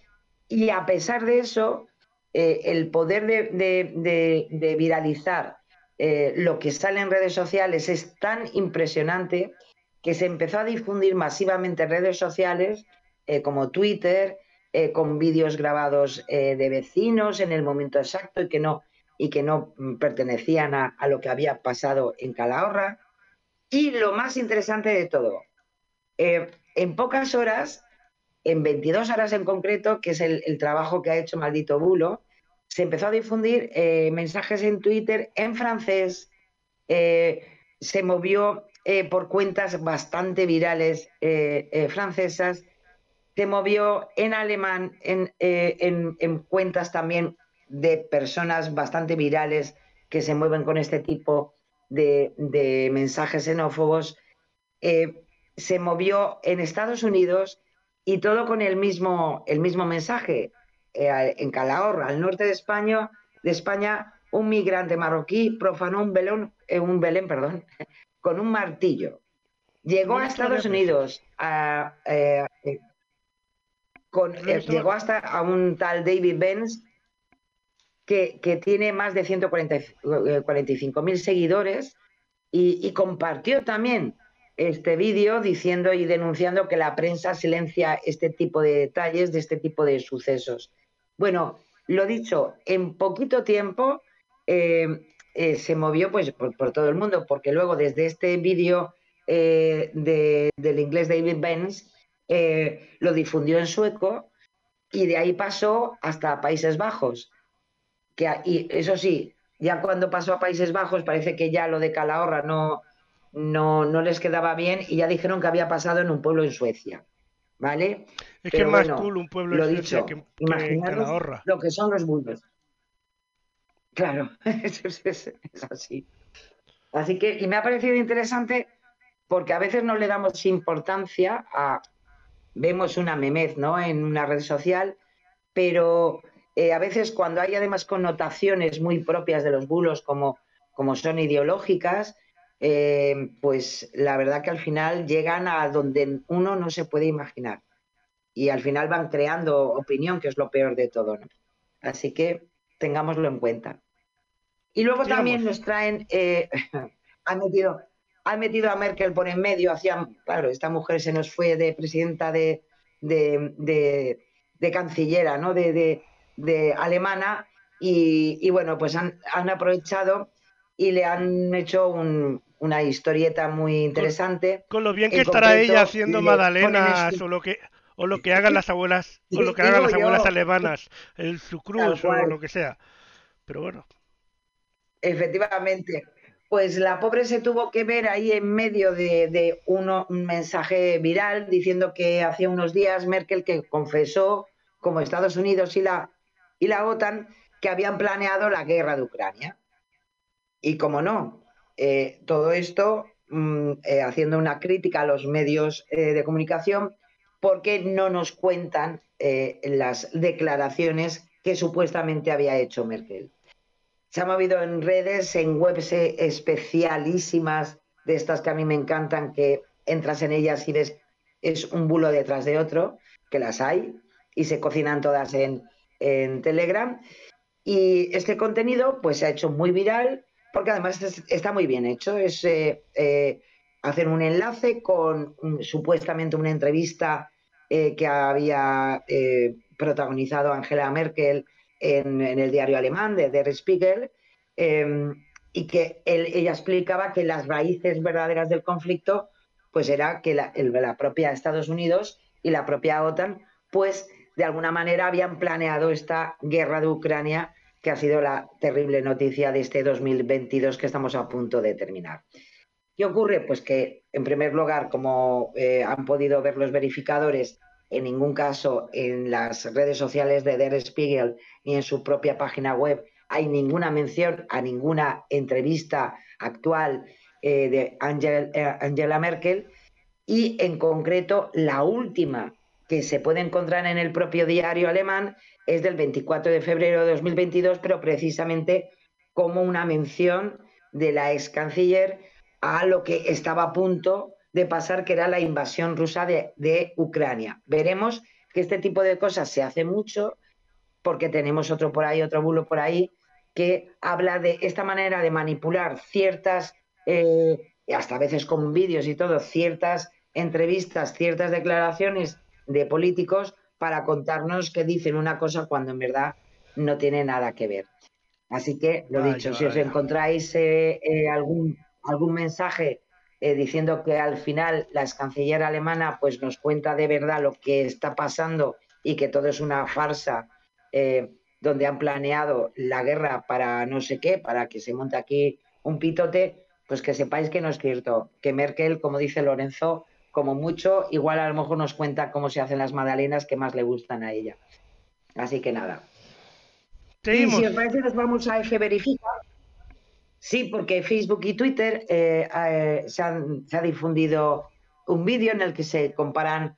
y a pesar de eso, eh, el poder de, viralizar eh, lo que sale en redes sociales es tan impresionante que se empezó a difundir masivamente en redes sociales como Twitter, con vídeos grabados de vecinos en el momento exacto y que no y que no pertenecían a, lo que había pasado en Calahorra. Y lo más interesante de todo, eh, en pocas horas, en 22 horas en concreto, que es el, trabajo que ha hecho Maldito Bulo, se empezó a difundir eh, mensajes en Twitter en francés, eh, se movió por cuentas bastante virales francesas, se movió en alemán, en, en cuentas también de personas bastante virales que se mueven con este tipo de, mensajes xenófobos, se movió en Estados Unidos y todo con el mismo, el mismo mensaje. Eh, en Calahorra, al norte de España, de España, un migrante marroquí profanó un, belón, eh, un Belén perdón, con un martillo. Llegó a Estados Unidos, con, llegó hasta a un tal David Benz que, tiene más de 145 mil seguidores y, compartió también este vídeo diciendo y denunciando que la prensa silencia este tipo de detalles, de este tipo de sucesos. Bueno, lo dicho, en poquito tiempo se movió pues por, todo el mundo, porque luego desde este vídeo del inglés David Benz lo difundió en sueco y de ahí pasó hasta Países Bajos. Que, y eso sí, ya cuando pasó a Países Bajos parece que ya lo de Calahorra no, no, no les quedaba bien y ya dijeron que había pasado en un pueblo en Suecia. ¿Vale? Es que más cool un pueblo en Suecia que, Calahorra. Lo que son los bulbos. Claro, es, es, así. Así que, y me ha parecido interesante porque a veces no le damos importancia a, vemos una memez, ¿no? En una red social, pero eh, a veces cuando hay además connotaciones muy propias de los bulos como, como son ideológicas, eh, pues la verdad que al final llegan a donde uno no se puede imaginar. Y al final van creando opinión, que es lo peor de todo, ¿no? Así que tengámoslo en cuenta. Y luego también nos traen, eh, han metido, ha metido a Merkel por en medio, hacía, claro, esta mujer se nos fue de presidenta de, de, cancillera, ¿no? De, alemana, y, bueno, pues han, aprovechado y le han hecho una historieta muy interesante. Con, lo bien que estará ella haciendo magdalenas o lo que o lo que hagan las abuelas o lo que hagan las abuelas alemanas, el sucrus o lo que sea. Pero bueno. Efectivamente pues la pobre se tuvo que ver ahí en medio de, un mensaje viral diciendo que hacía unos días Merkel que confesó, como Estados Unidos y la, y la OTAN, que habían planeado la guerra de Ucrania. Y como no, eh, todo esto mm, eh, haciendo una crítica a los medios eh, de comunicación porque no nos cuentan las declaraciones que supuestamente había hecho Merkel se ha movido en redes, en webs especialísimas, de estas que a mí me encantan, que entras en ellas y ves, es un bulo detrás de otro, que las hay, y se cocinan todas en, Telegram. Y este contenido pues se ha hecho muy viral, porque además está muy bien hecho. Es eh, eh, hacer un enlace con supuestamente una entrevista eh, que había protagonizado Angela Merkel en, el diario alemán de Der Spiegel, em, y que ella explicaba que las raíces verdaderas del conflicto pues era que la, la, propia Estados Unidos y la propia OTAN pues de alguna manera habían planeado esta guerra de Ucrania que ha sido la terrible noticia de este 2022 que estamos a punto de terminar. ¿Qué ocurre? Pues que, en primer lugar, como eh, han podido ver los verificadores, en ningún caso en las redes sociales de Der Spiegel ni en su propia página web hay ninguna mención a ninguna entrevista actual eh, de eh, Angela Merkel y en concreto la última que se puede encontrar en el propio diario alemán es del 24 de febrero de 2022, pero precisamente como una mención de la ex canciller a lo que estaba a punto de pasar, que era la invasión rusa de, Ucrania. Veremos que este tipo de cosas se hace mucho porque tenemos otro por ahí, otro bulo por ahí, que habla de esta manera de manipular ciertas, eh, hasta a veces con vídeos y todo, ciertas entrevistas, ciertas declaraciones de políticos para contarnos que dicen una cosa cuando en verdad no tiene nada que ver. Así que, lo dicho, si os encontráis eh, eh, algún, algún mensaje eh, diciendo que al final la ex canciller alemana pues nos cuenta de verdad lo que está pasando y que todo es una farsa donde han planeado la guerra para no sé qué, para que se monte aquí un pitote, pues que sepáis que no es cierto, que Merkel, como dice Lorenzo, como mucho, igual a lo mejor nos cuenta cómo se hacen las magdalenas que más le gustan a ella. Así que nada. Y si os parece, nos vamos a F verificar. Sí, porque Facebook y Twitter eh, eh, se, ha difundido un vídeo en el que se comparan,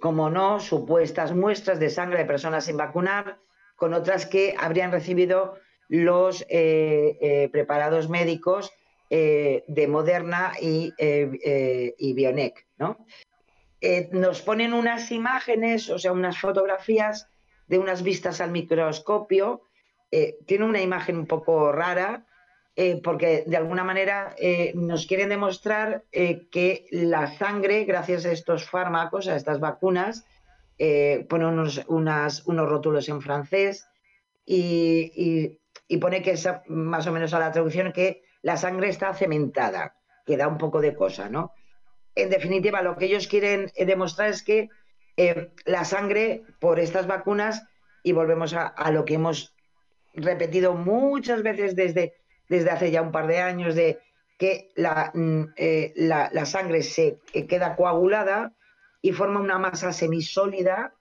como no, supuestas muestras de sangre de personas sin vacunar con otras que habrían recibido los eh, preparados médicos de Moderna y, y Bionec. ¿no? nos ponen unas imágenes, o sea, unas fotografías de unas vistas al microscopio. tiene una imagen un poco rara eh, porque de alguna manera eh, nos quieren demostrar eh, que la sangre, gracias a estos fármacos, a estas vacunas, ponen unos, unos rótulos en francés y, y pone que es más o menos a la traducción que la sangre está cementada, que da un poco de cosa, ¿no? En definitiva, lo que ellos quieren eh, demostrar es que eh, la sangre por estas vacunas, y volvemos a, lo que hemos repetido muchas veces desde, desde hace ya un par de años, de que la, mm, eh, la, la sangre se queda coagulada y forma una masa semisólida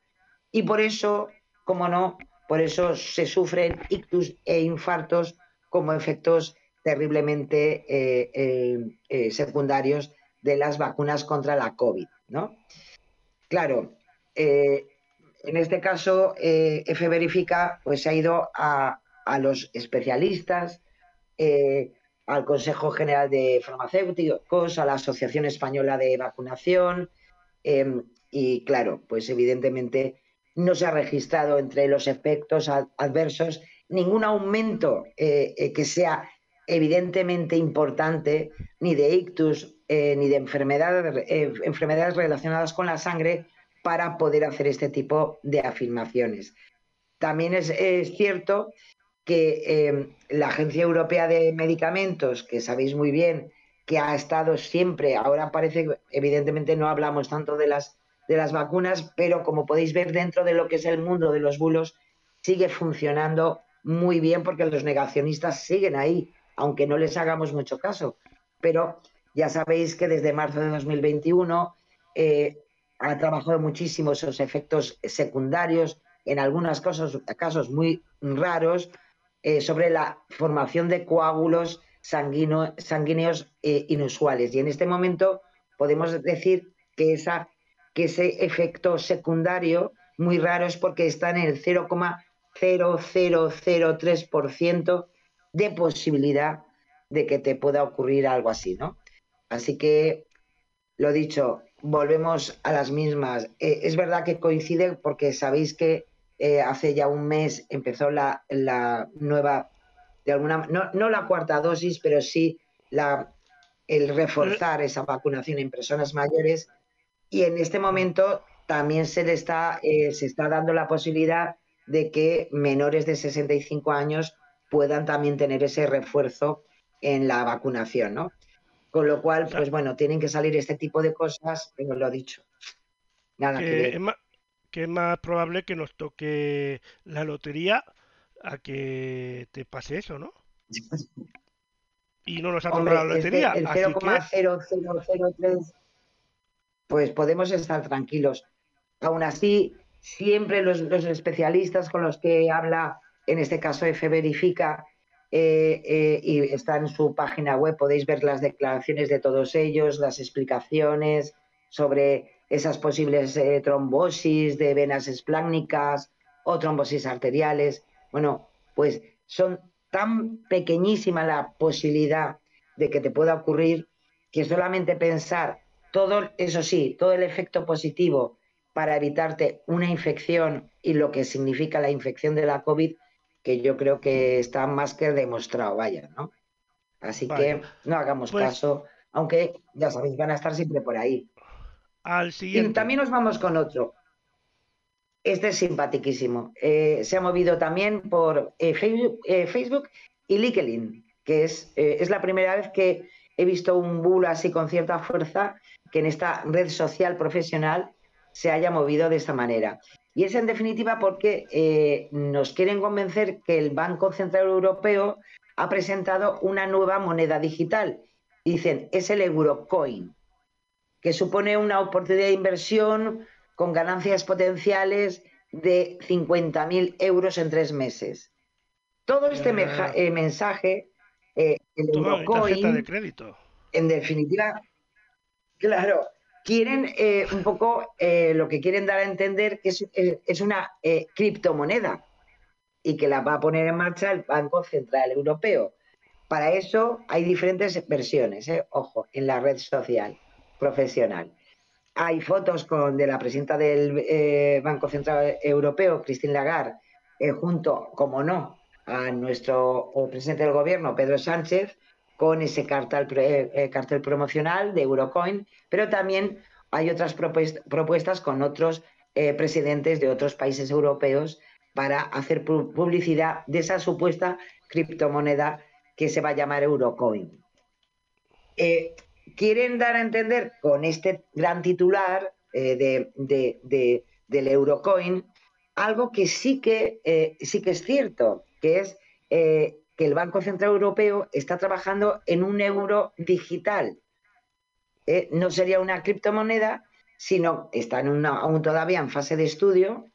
y por eso, como no, por eso se sufren ictus e infartos como efectos terriblemente eh, eh, eh, secundarios de las vacunas contra la COVID, ¿no? Claro, en este caso, F Verifica pues, ha ido a, a los especialistas, al Consejo General de Farmacéuticos, a la Asociación Española de Vacunación, y claro, pues evidentemente no se ha registrado entre los efectos adversos ningún aumento que sea evidentemente importante ni de ictus eh, ni de enfermedades, enfermedades relacionadas con la sangre para poder hacer este tipo de afirmaciones. También es, es cierto que la Agencia Europea de Medicamentos, que sabéis muy bien que ha estado siempre, ahora parece evidentemente no hablamos tanto de las de las vacunas, pero como podéis ver dentro de lo que es el mundo de los bulos, sigue funcionando muy bien porque los negacionistas siguen ahí, aunque no les hagamos mucho caso. Pero ya sabéis que desde marzo de 2021 eh, ha trabajado muchísimo esos efectos secundarios, en algunos casos, casos muy raros, eh, sobre la formación de coágulos sanguíneos eh, inusuales. Y en este momento podemos decir que que ese efecto secundario muy raro es porque está en el 0,0003% de posibilidad de que te pueda ocurrir algo así, ¿no? Así que, lo dicho, volvemos a las mismas. Eh, es verdad que coincide porque sabéis que eh, hace ya un mes empezó la, nueva, de alguna no, no la cuarta dosis, pero sí la, el reforzar esa vacunación en personas mayores y en este momento también se le está, eh, se está dando la posibilidad de que menores de 65 años puedan también tener ese refuerzo en la vacunación, ¿no? Con lo cual, pues bueno, tienen que salir este tipo de cosas, pero lo dicho. Nada que, Es más, que es más probable que nos toque la lotería a que te pase eso, ¿no? y no nos ha tocado la lotería. el 0,0003 pues podemos estar tranquilos. Aún así, siempre los, especialistas con los que habla, en este caso F Verifica, eh, eh, y está en su página web, podéis ver las declaraciones de todos ellos, las explicaciones sobre esas posibles eh, trombosis de venas espláncnicas o trombosis arteriales. Bueno, pues son tan pequeñísima la posibilidad de que te pueda ocurrir que solamente pensar todo, eso sí, todo el efecto positivo para evitarte una infección y lo que significa la infección de la COVID, que yo creo que está más que demostrado, vaya, ¿no? Así que no hagamos pues caso, aunque ya sabéis, van a estar siempre por ahí. Al siguiente. Y también nos vamos con otro. Este es simpaticísimo. Eh, se ha movido también por eh, Facebook, eh, Facebook, y LinkedIn, que es, es la primera vez que he visto un bulo así con cierta fuerza que en esta red social profesional se haya movido de esta manera. Y es en definitiva porque eh, nos quieren convencer que el Banco Central Europeo ha presentado una nueva moneda digital. Dicen, es el Eurocoin, que supone una oportunidad de inversión con ganancias potenciales de 50.000 euros en tres meses. Todo este eh, mensaje eh, el Eurocoin, de crédito. en definitiva, claro, quieren eh, un poco eh, lo que quieren dar a entender que es, una criptomoneda y que la va a poner en marcha el Banco Central Europeo. Para eso hay diferentes versiones, ojo, en la red social profesional. Hay fotos con, de la presidenta del Banco Central Europeo, Christine Lagarde, junto, como no, a nuestro presidente del gobierno, Pedro Sánchez, con ese cartel, eh, cartel promocional de Eurocoin, pero también hay otras propuestas con otros eh, presidentes de otros países europeos para hacer publicidad de esa supuesta criptomoneda que se va a llamar Eurocoin. Eh, quieren dar a entender con este gran titular eh, de, del Eurocoin algo que sí que, eh, sí que es cierto, que es que el Banco Central Europeo está trabajando en un euro digital. no sería una criptomoneda, sino está aún todavía en fase de estudio,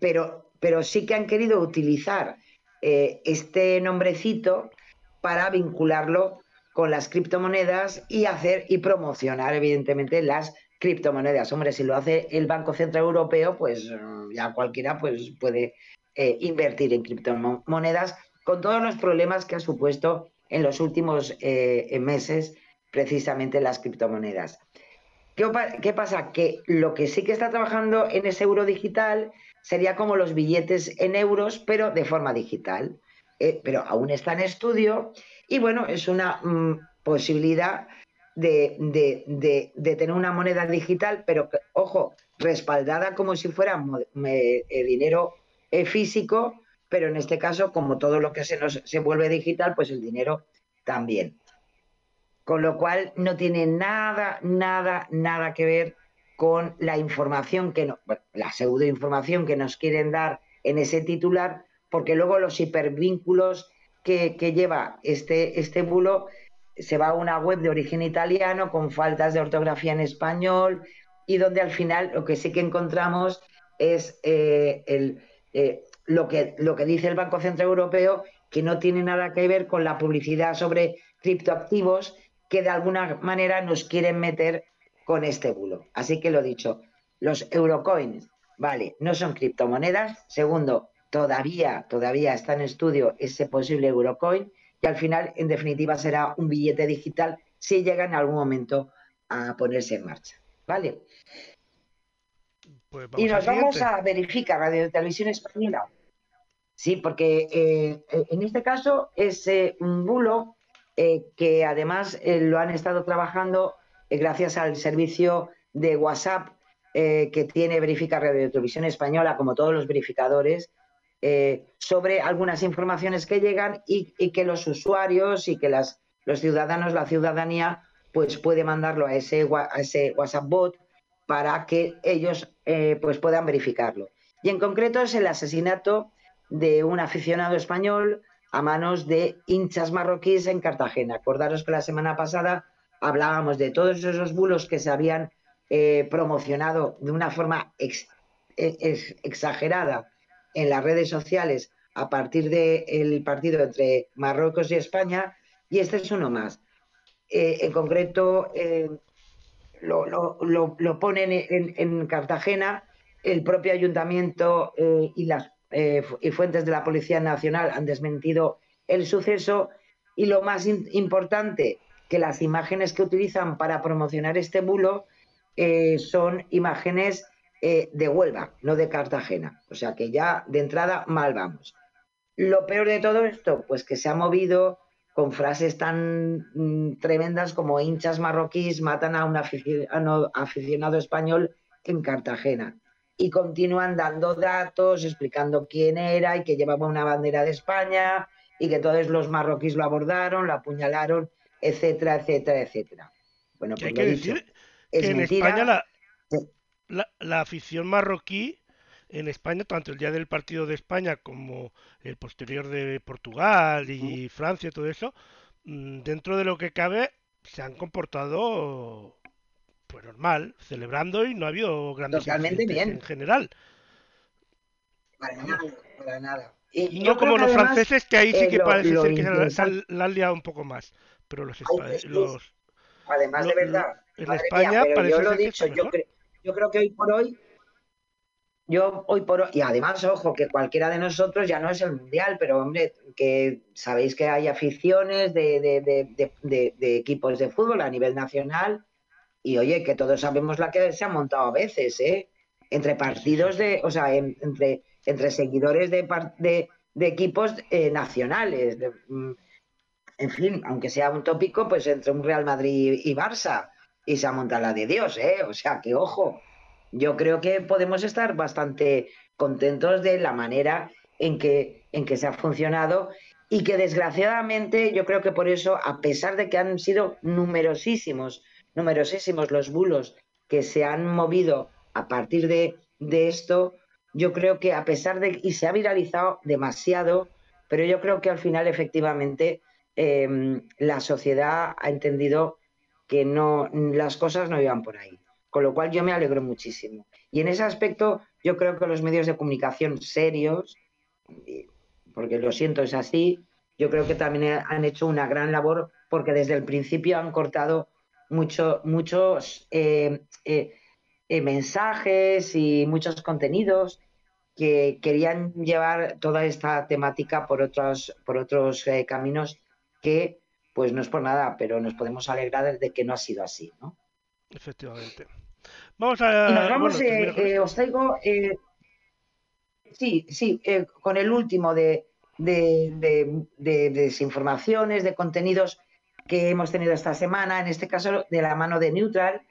pero, sí que han querido utilizar este nombrecito para vincularlo con las criptomonedas y hacer y promocionar, evidentemente, las criptomonedas. Hombre, si lo hace el Banco Central Europeo, pues ya cualquiera pues, puede eh, invertir en criptomonedas con todos los problemas que ha supuesto en los últimos eh, meses precisamente las criptomonedas. ¿Qué, ¿Qué, pasa? Que lo que sí que está trabajando en ese euro digital sería como los billetes en euros, pero de forma digital. Eh, pero aún está en estudio y bueno, es una mm, posibilidad de, tener una moneda digital, pero ojo, respaldada como si fuera eh, dinero físico, pero en este caso, como todo lo que se nos se vuelve digital, pues el dinero también. Con lo cual no tiene nada, nada, nada que ver con la información que no, la pseudoinformación que nos quieren dar en ese titular, porque luego los hipervínculos que, lleva este, este bulo se va a una web de origen italiano con faltas de ortografía en español y donde al final lo que sí que encontramos es eh, el, eh, lo, que, lo que dice el Banco Central Europeo, que no tiene nada que ver con la publicidad sobre criptoactivos que de alguna manera nos quieren meter con este bulo. Así que lo dicho, los eurocoins, vale, no son criptomonedas. Segundo, todavía, todavía está en estudio ese posible Eurocoin y al final, en definitiva, será un billete digital si llega en algún momento a ponerse en marcha. ¿Vale? Pues y nos vamos a verificar Radio Televisión Española. Sí, porque eh, en este caso es eh, un bulo eh, que además lo han estado trabajando gracias al servicio de WhatsApp que tiene Verifica Radio Televisión Española, como todos los verificadores, eh, sobre algunas informaciones que llegan y, que los usuarios y que las, los ciudadanos, la ciudadanía, pues puede mandarlo a ese, a ese WhatsApp bot para que ellos eh, pues puedan verificarlo. Y en concreto es el asesinato de un aficionado español a manos de hinchas marroquíes en Cartagena. Acordaros que la semana pasada hablábamos de todos esos bulos que se habían eh, promocionado de una forma exagerada en las redes sociales a partir del partido entre Marruecos y España, y este es uno más. Eh, en concreto, eh, lo, lo, ponen en, Cartagena, el propio ayuntamiento y las y fuentes de la Policía Nacional han desmentido el suceso, y lo más importante, que las imágenes que utilizan para promocionar este bulo son imágenes eh, de Huelva, no de Cartagena. O sea que ya de entrada mal vamos. Lo peor de todo esto, pues que se ha movido con frases tan mm, tremendas como hinchas marroquíes matan a un aficionado, español en Cartagena. Y continúan dando datos, explicando quién era y que llevaba una bandera de España y que todos los marroquíes lo abordaron, lo apuñalaron, etcétera, etcétera, etcétera. Bueno, pues hay que decir que en España la, la, afición marroquí en España, tanto el día del partido de España como el posterior de Portugal y Francia, todo eso, mm, dentro de lo que cabe, se han comportado pues normal, celebrando y no ha habido grandes Totalmente bien. en general. Para nada, para nada. Y no como los franceses, que ahí sí eh, que parece ser que se la han liado un poco más. Pero los, los Además, de verdad. En España parece yo lo he dicho, yo creo yo creo que hoy por hoy, yo hoy por hoy, y además, ojo, que cualquiera de nosotros ya no es el mundial, pero hombre, que sabéis que hay aficiones de, equipos de fútbol a nivel nacional, y oye, que todos sabemos la que se ha montado a veces, ¿eh? Entre partidos de, o sea, entre, entre seguidores de, equipos eh, nacionales. Mm, en fin, aunque sea un tópico, pues entre un Real Madrid y Barça y se ha montado la de Dios, ¿eh? O sea, que ojo, yo creo que podemos estar bastante contentos de la manera en que en que se ha funcionado y que desgraciadamente yo creo que por eso, a pesar de que han sido numerosísimos, numerosísimos los bulos que se han movido a partir de, esto, yo creo que a pesar de, y se ha viralizado demasiado, pero yo creo que al final efectivamente em, la sociedad ha entendido que no, las cosas no iban por ahí. Con lo cual yo me alegro muchísimo. Y en ese aspecto yo creo que los medios de comunicación serios, porque lo siento, es así, yo creo que también han hecho una gran labor porque desde el principio han cortado mucho, muchos eh, eh, eh, mensajes y muchos contenidos que querían llevar toda esta temática por otros, por otros caminos que, pues no es por nada, pero nos podemos alegrar de que no ha sido así, ¿no? Efectivamente. Vamos a. Y nos vamos, os traigo. sí, sí, con el último de, de, desinformaciones, de contenidos que hemos tenido esta semana, en este caso de la mano de Neutral,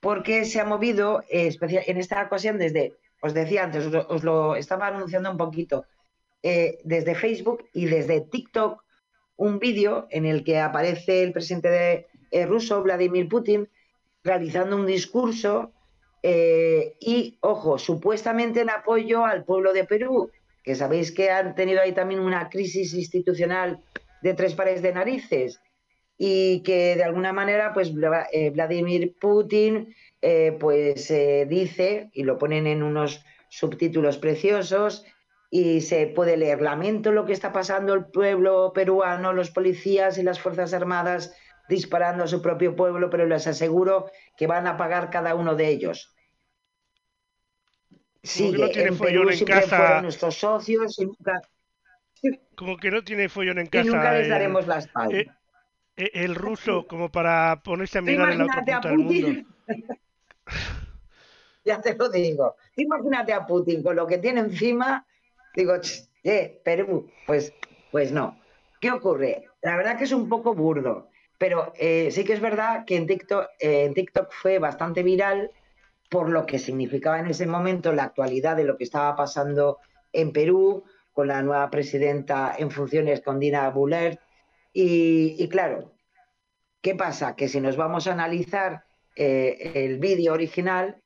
porque se ha movido, eh, en esta ocasión desde, os decía antes, os lo, estaba anunciando un poquito, eh, desde Facebook y desde TikTok, un vídeo en el que aparece el presidente de, eh, ruso, Vladimir Putin, realizando un discurso y, ojo, supuestamente en apoyo al pueblo de Perú, que sabéis que han tenido ahí también una crisis institucional de tres pares de narices y que de alguna manera pues eh, Vladimir Putin eh, pues eh, dice y lo ponen en unos subtítulos preciosos y se puede leer lamento lo que está pasando el pueblo peruano los policías y las fuerzas armadas disparando a su propio pueblo pero les aseguro que van a pagar cada uno de ellos Sí, no tiene follón en casa. nuestros socios Como que no tiene follón en casa. Y nunca les daremos la espalda. Eh, el ruso, como para ponerse a mirar en la otra punta del mundo. ya te lo digo. Imagínate a Putin con lo que tiene encima. Digo, eh, Perú, pues, pues no. ¿Qué ocurre? La verdad que es un poco burdo, pero eh, sí que es verdad que en TikTok, en TikTok fue bastante viral por lo que significaba en ese momento la actualidad de lo que estaba pasando en Perú con la nueva presidenta en funciones, con Dina Buller. Y, claro, ¿qué pasa? Que si nos vamos a analizar eh, el vídeo original,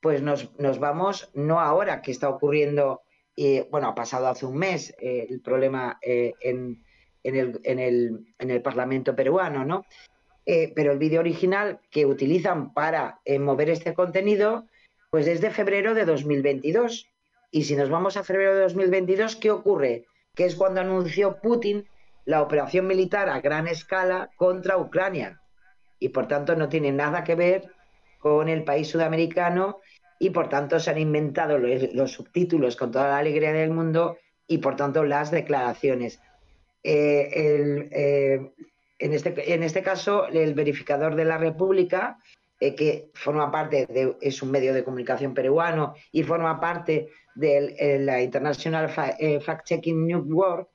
pues nos, vamos, no ahora que está ocurriendo, bueno, ha pasado hace un mes eh, el problema eh, en, el, en, el, en el Parlamento peruano, ¿no? Eh, pero el vídeo original que utilizan para eh, mover este contenido, pues es de febrero de 2022. Y si nos vamos a febrero de 2022, ¿qué ocurre? Que es cuando anunció Putin la operación militar a gran escala contra Ucrania. Y por tanto no tiene nada que ver con el país sudamericano y por tanto se han inventado los, subtítulos con toda la alegría del mundo y por tanto las declaraciones. Eh, el, en este, en este caso, el verificador de la República, eh, que forma parte de, es un medio de comunicación peruano y forma parte de eh, la International eh, Fact-Checking Network,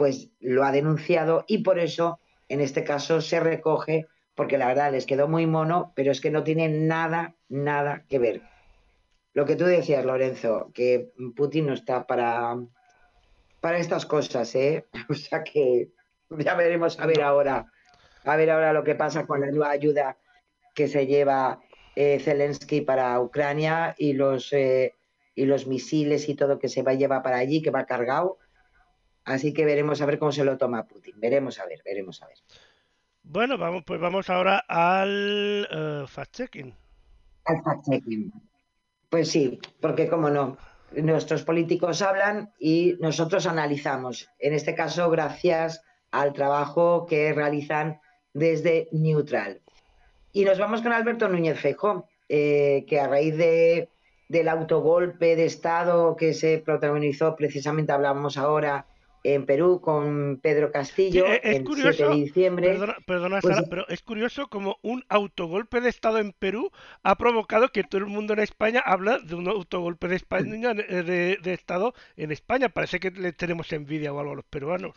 pues lo ha denunciado y por eso, en este caso, se recoge, porque la verdad les quedó muy mono, pero es que no tiene nada, nada que ver. Lo que tú decías, Lorenzo, que Putin no está para, para estas cosas, ¿eh? O sea que ya veremos a ver ahora, a ver ahora lo que pasa con la nueva ayuda que se lleva eh, Zelensky para Ucrania y los eh, y los misiles y todo que se va a llevar para allí, que va cargado. Así que veremos a ver cómo se lo toma Putin. Veremos a ver, veremos a ver. Bueno, vamos, pues vamos ahora al uh, fact-checking. Al fact-checking. Pues sí, porque cómo no, nuestros políticos hablan y nosotros analizamos. En este caso, gracias al trabajo que realizan desde Neutral. Y nos vamos con Alberto Núñez Fejo, eh, que a raíz de, del autogolpe de Estado que se protagonizó, precisamente hablábamos ahora en Perú con Pedro Castillo es el curioso, 7 de diciembre. Perdona, pues Sara, pero es curioso como un autogolpe de Estado en Perú ha provocado que todo el mundo en España habla de un autogolpe de, España, de, de Estado en España. Parece que le tenemos envidia o algo a los peruanos.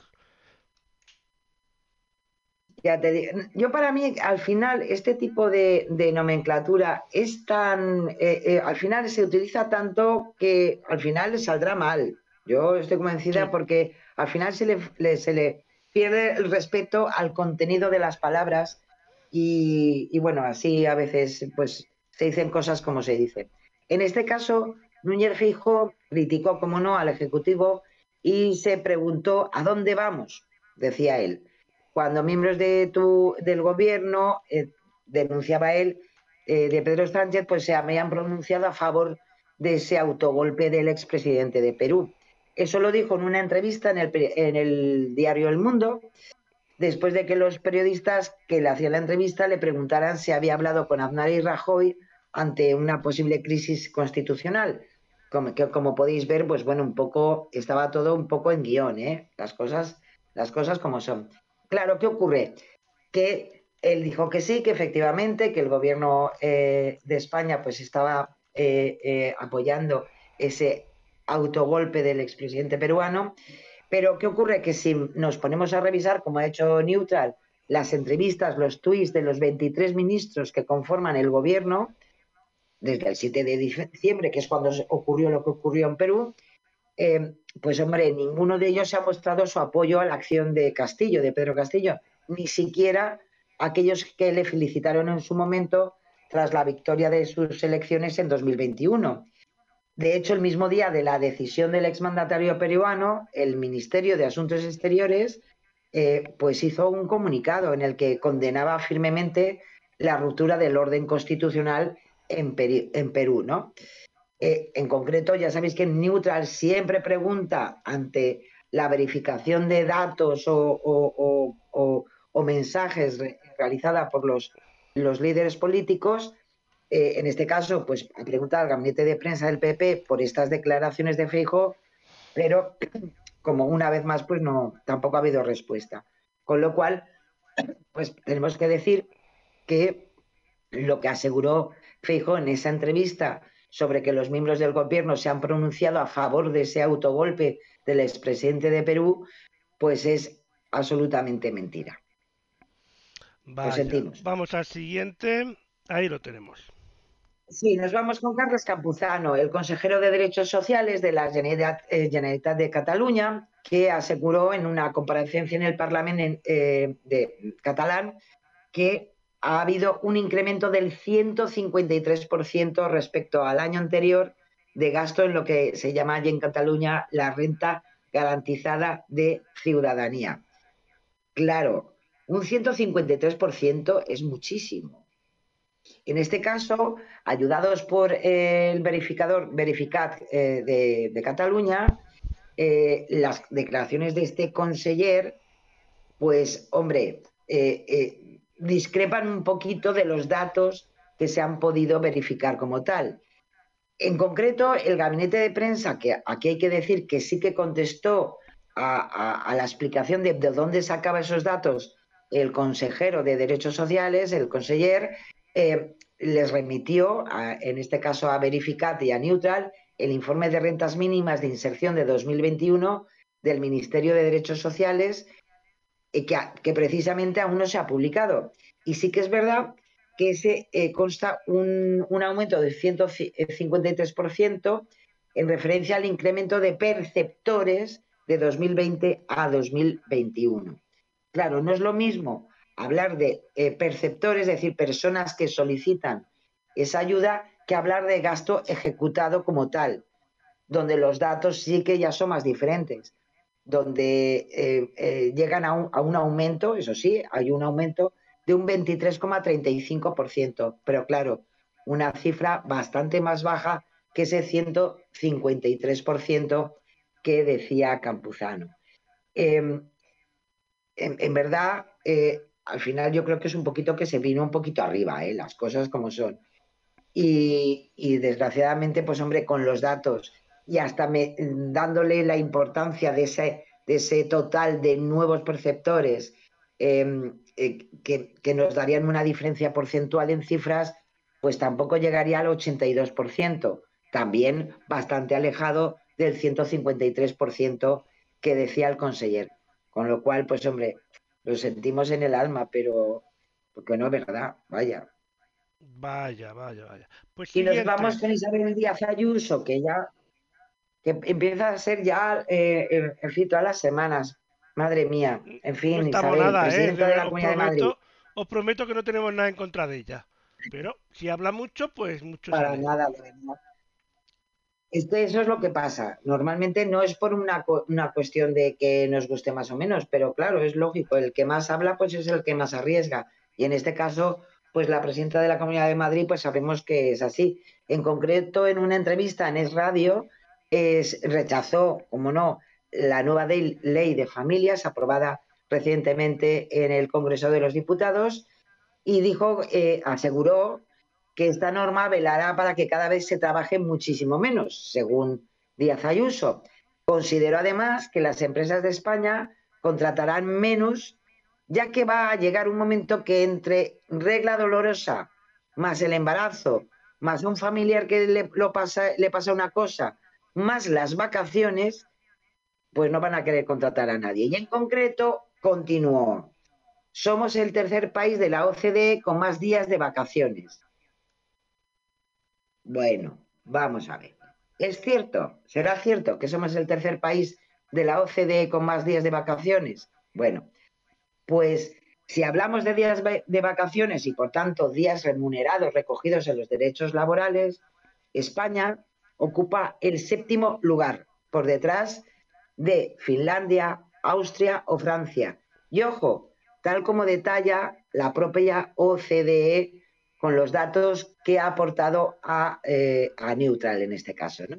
Ya te digo. Yo para mí, al final, este tipo de, nomenclatura es tan, eh, eh, al final se utiliza tanto que al final le saldrá mal. Yo estoy convencida porque al final se le, se le pierde el respeto al contenido de las palabras y, bueno, así a veces pues se dicen cosas como se dice. En este caso, Núñez Fijo criticó, como no, al Ejecutivo y se preguntó ¿a dónde vamos? decía él. Cuando miembros de tu, del gobierno, eh, denunciaba él, eh, de Pedro Sánchez, pues se habían pronunciado a favor de ese autogolpe del expresidente de Perú. Eso lo dijo en una entrevista en el, diario El Mundo, después de que los periodistas que le hacían la entrevista le preguntaran si había hablado con Aznar y Rajoy ante una posible crisis constitucional. Como, que, como podéis ver, pues bueno, un poco, estaba todo un poco en guion, ¿eh? Las cosas, las cosas como son. Claro, ¿qué ocurre? Que él dijo que sí, que efectivamente, que el gobierno eh, de España pues estaba eh, apoyando ese autogolpe del expresidente peruano. Pero ¿qué ocurre? Que si nos ponemos a revisar, como ha hecho Neutral, las entrevistas, los tweets de los 23 ministros que conforman el gobierno, desde el 7 de diciembre, que es cuando ocurrió lo que ocurrió en Perú, eh, pues hombre, ninguno de ellos se ha mostrado su apoyo a la acción de Castillo, de Pedro Castillo, ni siquiera aquellos que le felicitaron en su momento tras la victoria de sus elecciones en 2021. De hecho, el mismo día de la decisión del exmandatario peruano, el Ministerio de Asuntos Exteriores eh, pues hizo un comunicado en el que condenaba firmemente la ruptura del orden constitucional en, Perú, ¿no? Eh, en concreto, ya sabéis que Neutral siempre pregunta ante la verificación de datos o, mensajes re realizada por los líderes políticos, eh, en este caso, pues a preguntar al gabinete de prensa del PP por estas declaraciones de Feijo, pero como una vez más, pues no, tampoco ha habido respuesta. Con lo cual, pues tenemos que decir que lo que aseguró Feijo en esa entrevista sobre que los miembros del gobierno se han pronunciado a favor de ese autogolpe del expresidente de Perú, pues es absolutamente mentira. Vaya, vamos al siguiente, ahí lo tenemos. Sí, nos vamos con Carlos Campuzano, el consejero de Derechos Sociales de la Generalitat, eh, de Cataluña, que aseguró en una comparecencia en el Parlamento eh, de catalán que ha habido un incremento del 153% respecto al año anterior de gasto en lo que se llama allí en Cataluña la renta garantizada de ciudadanía. Claro, un 153% es muchísimo. En este caso, ayudados por el verificador Verificat eh, de, de, Cataluña, eh, las declaraciones de este conseller, pues, hombre, eh, eh discrepan un poquito de los datos que se han podido verificar como tal. En concreto, el gabinete de prensa, que aquí hay que decir que sí que contestó a la explicación de, de, dónde sacaba esos datos el consejero de Derechos Sociales, el conseller, eh, les remitió, a, en este caso a Verificat y a Neutral, el informe de rentas mínimas de inserción de 2021 del Ministerio de Derechos Sociales que, que, precisamente aún no se ha publicado. Y sí que es verdad que ese eh, consta un, aumento del 153% en referencia al incremento de perceptores de 2020 a 2021. Claro, no es lo mismo hablar de eh, perceptores, es decir, personas que solicitan esa ayuda, que hablar de gasto ejecutado como tal, donde los datos sí que ya son más diferentes donde eh, eh, llegan a un, aumento, eso sí, hay un aumento de un 23,35%, pero claro, una cifra bastante más baja que ese 153% que decía Campuzano. En, en, verdad, eh, al final yo creo que es un poquito que se vino un poquito arriba, eh, las cosas como son. Y, y desgraciadamente, pues hombre, con los datos y hasta me, dándole la importancia de ese, de ese total de nuevos perceptores eh, eh, que, que, nos darían una diferencia porcentual en cifras, pues tampoco llegaría al 82%, también bastante alejado del 153% que decía el conseller. Con lo cual, pues hombre, lo sentimos en el alma, pero porque no es verdad, vaya. Vaya, vaya, vaya. Pues y siguiente. nos vamos con Isabel Díaz Ayuso, que ya que empieza a ser ya eh, el, el fin todas las semanas. Madre mía, en fin, no Isabel, nada, ¿eh? presidenta de la Comunidad de Madrid. os prometo que no tenemos nada en contra de ella. Pero si habla mucho, pues mucho Para sale. nada, de verdad. Eso es lo que pasa. Normalmente no es por una, una cuestión de que nos guste más o menos, pero claro, es lógico, el que más habla pues es el que más arriesga. Y en este caso, pues la presidenta de la Comunidad de Madrid, pues sabemos que es así. En concreto, en una entrevista en Es Radio, rechazó, como no, la nueva ley de familias aprobada recientemente en el Congreso de los Diputados y dijo, eh, aseguró que esta norma velará para que cada vez se trabaje muchísimo menos, según Díaz Ayuso. Consideró además que las empresas de España contratarán menos, ya que va a llegar un momento que entre regla dolorosa, más el embarazo, más un familiar que le, pasa, le pasa una cosa, más las vacaciones, pues no van a querer contratar a nadie. Y en concreto, continuó. Somos el tercer país de la OCDE con más días de vacaciones. Bueno, vamos a ver. ¿Es cierto? ¿Será cierto que somos el tercer país de la OCDE con más días de vacaciones? Bueno, pues si hablamos de días de vacaciones y por tanto días remunerados recogidos en los derechos laborales, España ocupa el séptimo lugar, por detrás de Finlandia, Austria o Francia. Y ojo, tal como detalla la propia OCDE con los datos que ha aportado a, eh, a Neutral en este caso. ¿no?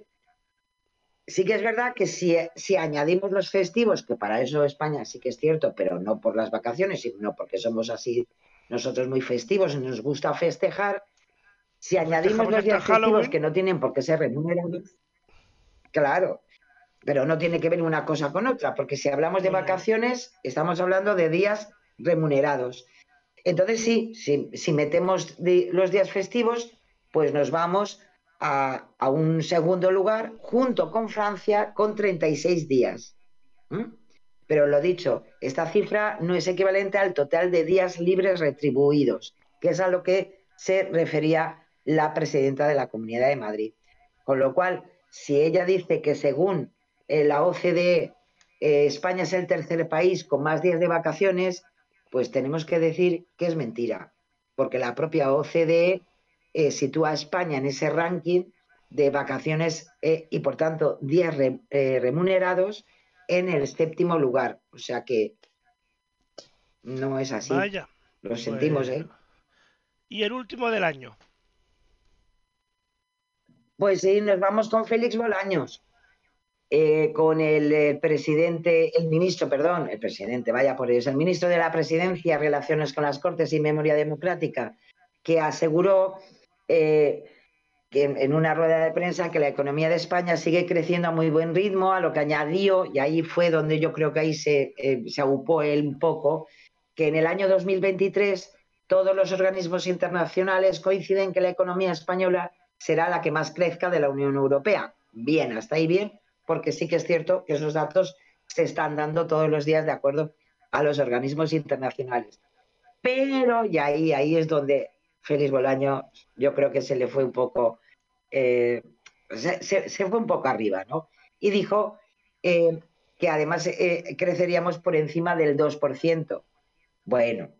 Sí que es verdad que si, si añadimos los festivos, que para eso España sí que es cierto, pero no por las vacaciones, sino porque somos así nosotros muy festivos y nos gusta festejar, si añadimos los días hasta Halloween. festivos que no tienen por qué ser remunerados, claro, pero no tiene que ver una cosa con otra, porque si hablamos de vacaciones, estamos hablando de días remunerados. Entonces, sí, si, metemos los días festivos, pues nos vamos a, un segundo lugar junto con Francia con 36 días. Pero lo dicho, esta cifra no es equivalente al total de días libres retribuidos, que es a lo que se refería la presidenta de la Comunidad de Madrid. Con lo cual, si ella dice que según eh, la OCDE eh, España es el tercer país con más días de vacaciones, pues tenemos que decir que es mentira, porque la propia OCDE eh, sitúa a España en ese ranking de vacaciones eh, y, por tanto, días re- eh, remunerados en el séptimo lugar. O sea que no es así. Vaya. Lo sentimos, Bueno. ¿eh? Y el último del año. Pues sí, nos vamos con Félix Bolaños, eh, con el eh, presidente, el ministro, perdón, el presidente, vaya por ellos, el ministro de la Presidencia, Relaciones con las Cortes y Memoria Democrática, que aseguró eh, que en, una rueda de prensa que la economía de España sigue creciendo a muy buen ritmo, a lo que añadió, y ahí fue donde yo creo que ahí se, se agupó él un poco, que en el año 2023 todos los organismos internacionales coinciden que la economía española será la que más crezca de la Unión Europea. Bien, hasta ahí bien, porque sí que es cierto que esos datos se están dando todos los días de acuerdo a los organismos internacionales. Pero, y ahí, ahí es donde Félix Bolaño, yo creo que se le fue un poco, eh, se, fue un poco arriba, ¿no? Y dijo eh, que además eh, creceríamos por encima del 2%. Bueno,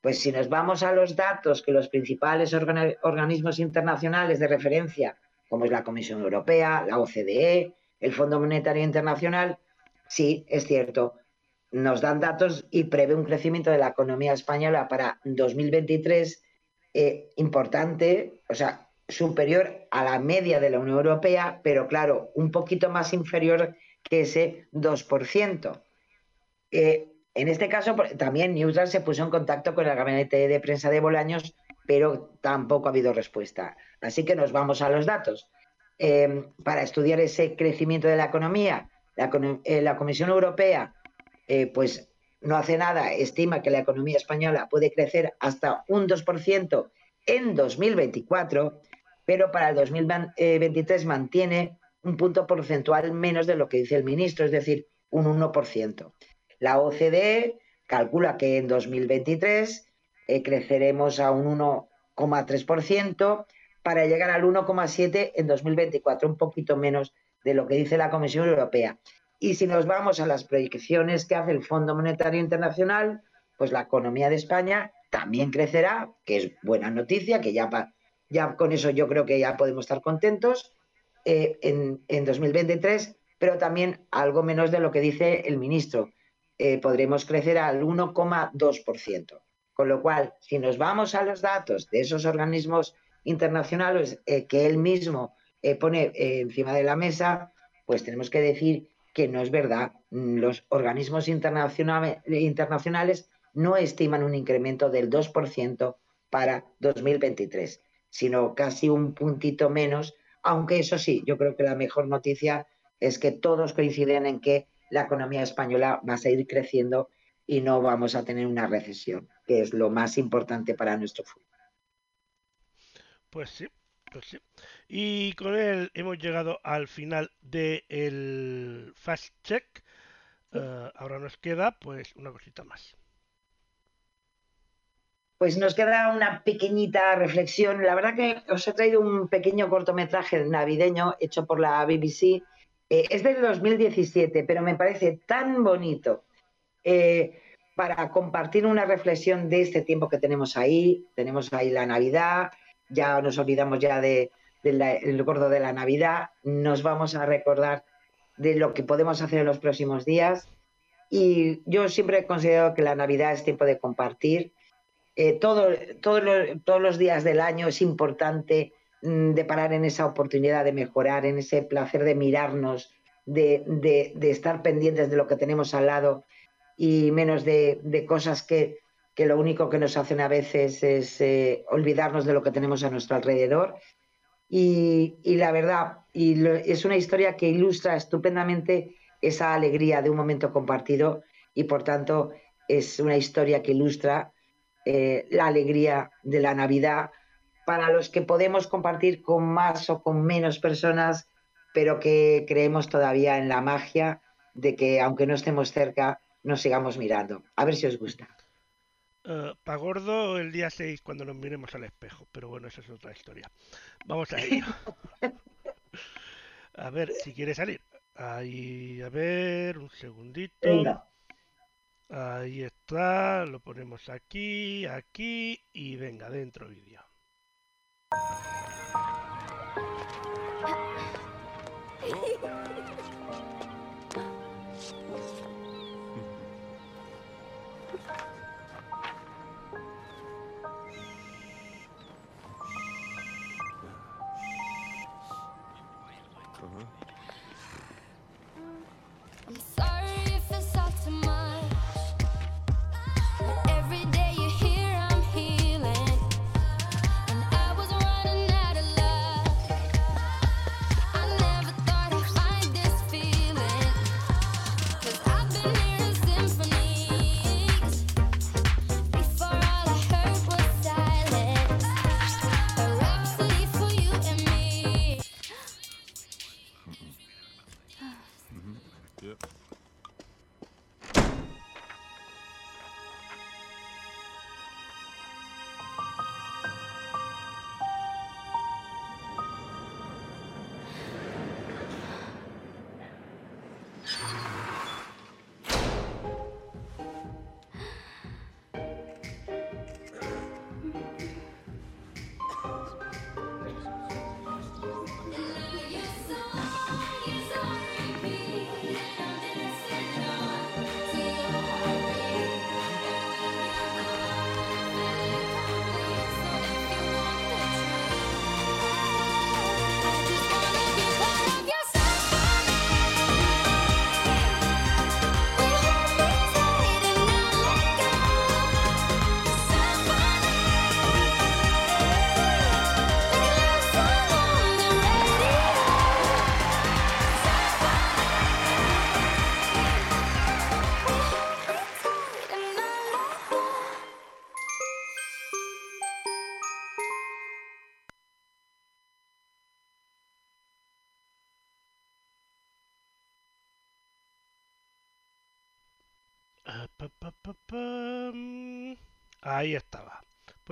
pues si nos vamos a los datos que los principales organismos internacionales de referencia, como es la Comisión Europea, la OCDE, el Fondo Monetario Internacional, sí, es cierto, nos dan datos y prevé un crecimiento de la economía española para 2023 eh, importante, o sea, superior a la media de la Unión Europea, pero claro, un poquito más inferior que ese 2%. Eh, en este caso, también Neutral se puso en contacto con el gabinete de prensa de Bolaños, pero tampoco ha habido respuesta. Así que nos vamos a los datos. Eh, para estudiar ese crecimiento de la economía, la, eh, la Comisión Europea, eh, pues no hace nada, estima que la economía española puede crecer hasta un 2% en 2024, pero para el 2023 mantiene un punto porcentual menos de lo que dice el ministro, es decir, un 1%. La OCDE calcula que en 2023 eh, creceremos a un 1,3% para llegar al 1,7% en 2024, un poquito menos de lo que dice la Comisión Europea. Y si nos vamos a las proyecciones que hace el Fondo Monetario Internacional, pues la economía de España también crecerá, que es buena noticia, que ya, con eso yo creo que ya podemos estar contentos eh, en, en 2023, pero también algo menos de lo que dice el ministro. Eh, podremos crecer al 1,2%. Con lo cual, si nos vamos a los datos de esos organismos internacionales eh, que él mismo eh, pone encima de la mesa, pues tenemos que decir que no es verdad. Los organismos internacionales no estiman un incremento del 2% para 2023, sino casi un puntito menos, aunque eso sí, yo creo que la mejor noticia es que todos coinciden en que la economía española va a seguir creciendo y no vamos a tener una recesión, que es lo más importante para nuestro futuro. Pues sí, pues sí. Y con él hemos llegado al final del Fast Check. Uh, ahora nos queda pues una cosita más. Pues nos queda una pequeñita reflexión. La verdad que os he traído un pequeño cortometraje navideño hecho por la BBC eh, es del 2017, pero me parece tan bonito eh, para compartir una reflexión de este tiempo que tenemos ahí. Tenemos ahí la Navidad, ya nos olvidamos ya del de, gordo de la Navidad, nos vamos a recordar de lo que podemos hacer en los próximos días. Y yo siempre he considerado que la Navidad es tiempo de compartir. Eh, todo, todo todos los días del año es importante Mm, de parar en esa oportunidad de mejorar, en ese placer de mirarnos, de, de, estar pendientes de lo que tenemos al lado y menos de, de cosas que, que, lo único que nos hacen a veces es eh, olvidarnos de lo que tenemos a nuestro alrededor. Y, y la verdad, y lo, es una historia que ilustra estupendamente esa alegría de un momento compartido y por tanto es una historia que ilustra eh, la alegría de la Navidad para los que podemos compartir con más o con menos personas, pero que creemos todavía en la magia de que aunque no estemos cerca, nos sigamos mirando. A ver si os gusta. Uh, para gordo el día 6 cuando nos miremos al espejo, pero bueno, esa es otra historia. Vamos a ello. a ver si quiere salir. Ahí, a ver, un segundito. Venga. Ahí está, lo ponemos aquí, aquí y venga, dentro vídeo.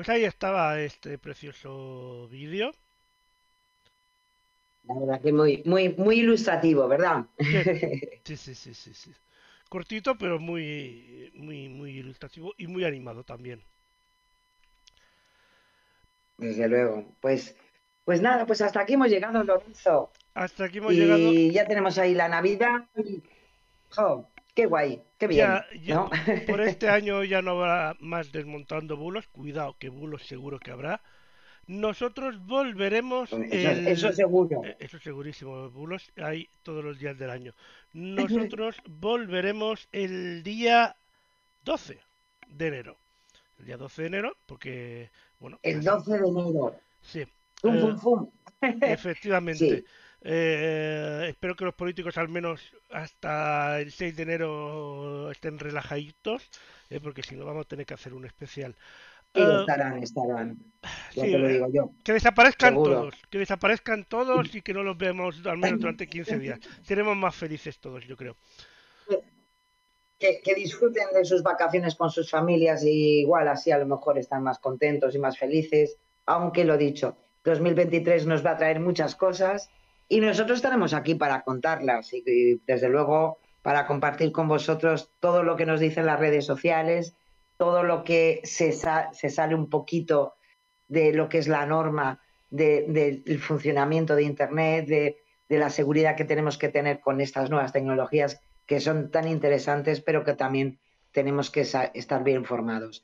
Pues ahí estaba este precioso vídeo. La verdad que muy, muy, muy ilustrativo, ¿verdad? Sí, sí, sí, sí, sí. Cortito, pero muy, muy, muy ilustrativo y muy animado también. Desde luego. Pues, pues nada, pues hasta aquí hemos llegado, Lorenzo. Hasta aquí hemos y llegado. ya tenemos ahí la Navidad. y, qué guay, qué bien. Ya, ya- ¿no? por este año ya no habrá más desmontando bulos. Cuidado, que bulos seguro que habrá. Nosotros volveremos Eso, el... eso seguro. Eh, Eso segurísimo, bulos hay todos los días del año. Nosotros volveremos el día 12 de enero. El día 12 de enero, porque, bueno, El ya 12 de enero. Sí, Fum, eh, fum, fum. efectivamente. Sí. Eh, espero que los políticos al menos hasta el 6 de enero estén relajaditos, eh, porque si no vamos a tener que hacer un especial. Sí, Eh, estarán, estarán. Ya sí, te lo digo yo. que desaparezcan Seguro. todos, que desaparezcan todos y que no los veamos al menos durante 15 días. Seremos más felices todos, yo creo. Que, que disfruten de sus vacaciones con sus familias y igual así a lo mejor están más contentos y más felices. Aunque lo dicho, 2023 nos va a traer muchas cosas y nosotros estaremos aquí para contarlas y, desde luego para compartir con vosotros todo lo que nos dicen las redes sociales, todo lo que se, sa- se sale un poquito de lo que es la norma de- del funcionamiento de Internet, de, de la seguridad que tenemos que tener con estas nuevas tecnologías que son tan interesantes, pero que también tenemos que estar bien formados.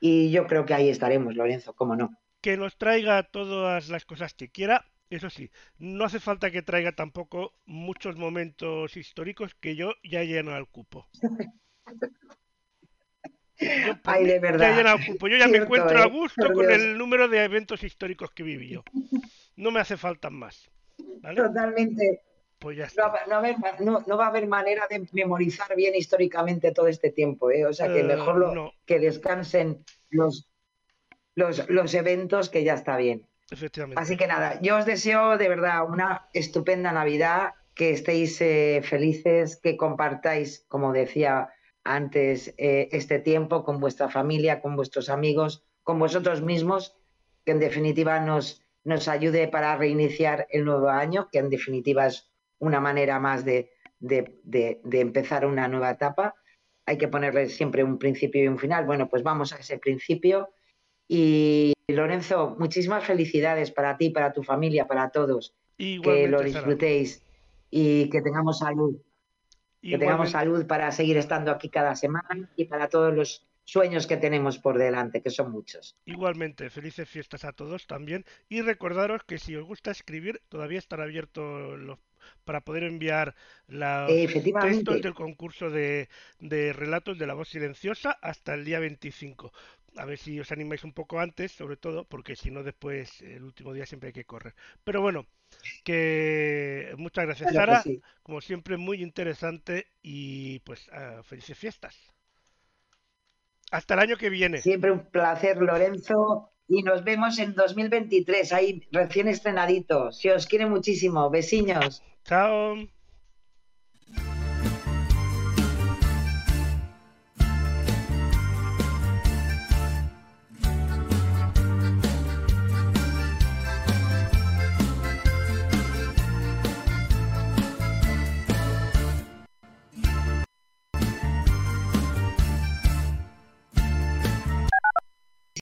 Y yo creo que ahí estaremos, Lorenzo, cómo no. que nos traiga todas las cosas que quiera. Eso sí, no hace falta que traiga tampoco muchos momentos históricos que yo ya he llenado el cupo. Yo, Ay, de ya verdad. llenado el cupo. Yo ya me encuentro a ¿eh? gusto con Dios. el número de eventos históricos que viví yo. No me hace falta más. ¿Vale? Totalmente. Pues ya No, está. va- no, haber- no- no va a haber manera de memorizar bien históricamente todo este tiempo, ¿eh? O sea que Eh, mejor lo- que descansen los, los, los eventos, que ya está bien. Efectivamente. Así que nada, yo os deseo de verdad una estupenda Navidad, que estéis eh, felices, que compartáis, como decía antes, eh, este tiempo con vuestra familia, con vuestros amigos, con vosotros mismos, que en definitiva nos, nos ayude para reiniciar el nuevo año, que en definitiva es una manera más de, de- de- de empezar una nueva etapa. Hay que ponerle siempre un principio y un final. Bueno, pues vamos a ese principio. Y Lorenzo, muchísimas felicidades para ti, para tu familia, para todos. Que lo Sara. disfrutéis y que tengamos salud. Que tengamos salud para seguir estando aquí cada semana y para todos los sueños que tenemos por delante, que son muchos. Igualmente, felices fiestas a todos también. Y recordaros que si os gusta escribir, todavía están abiertos los para poder enviar los textos del concurso de, de relatos de la voz silenciosa hasta el día 25. A ver si os animáis un poco antes, sobre todo, porque si no después el último día siempre hay que correr. Pero bueno, que muchas gracias Claro Sara, sí. como siempre muy interesante y pues ah, felices fiestas. Hasta el año que viene. Siempre un placer, Lorenzo. Y nos vemos en 2023, ahí recién estrenadito. Si os quiere muchísimo. Besiños. Chao.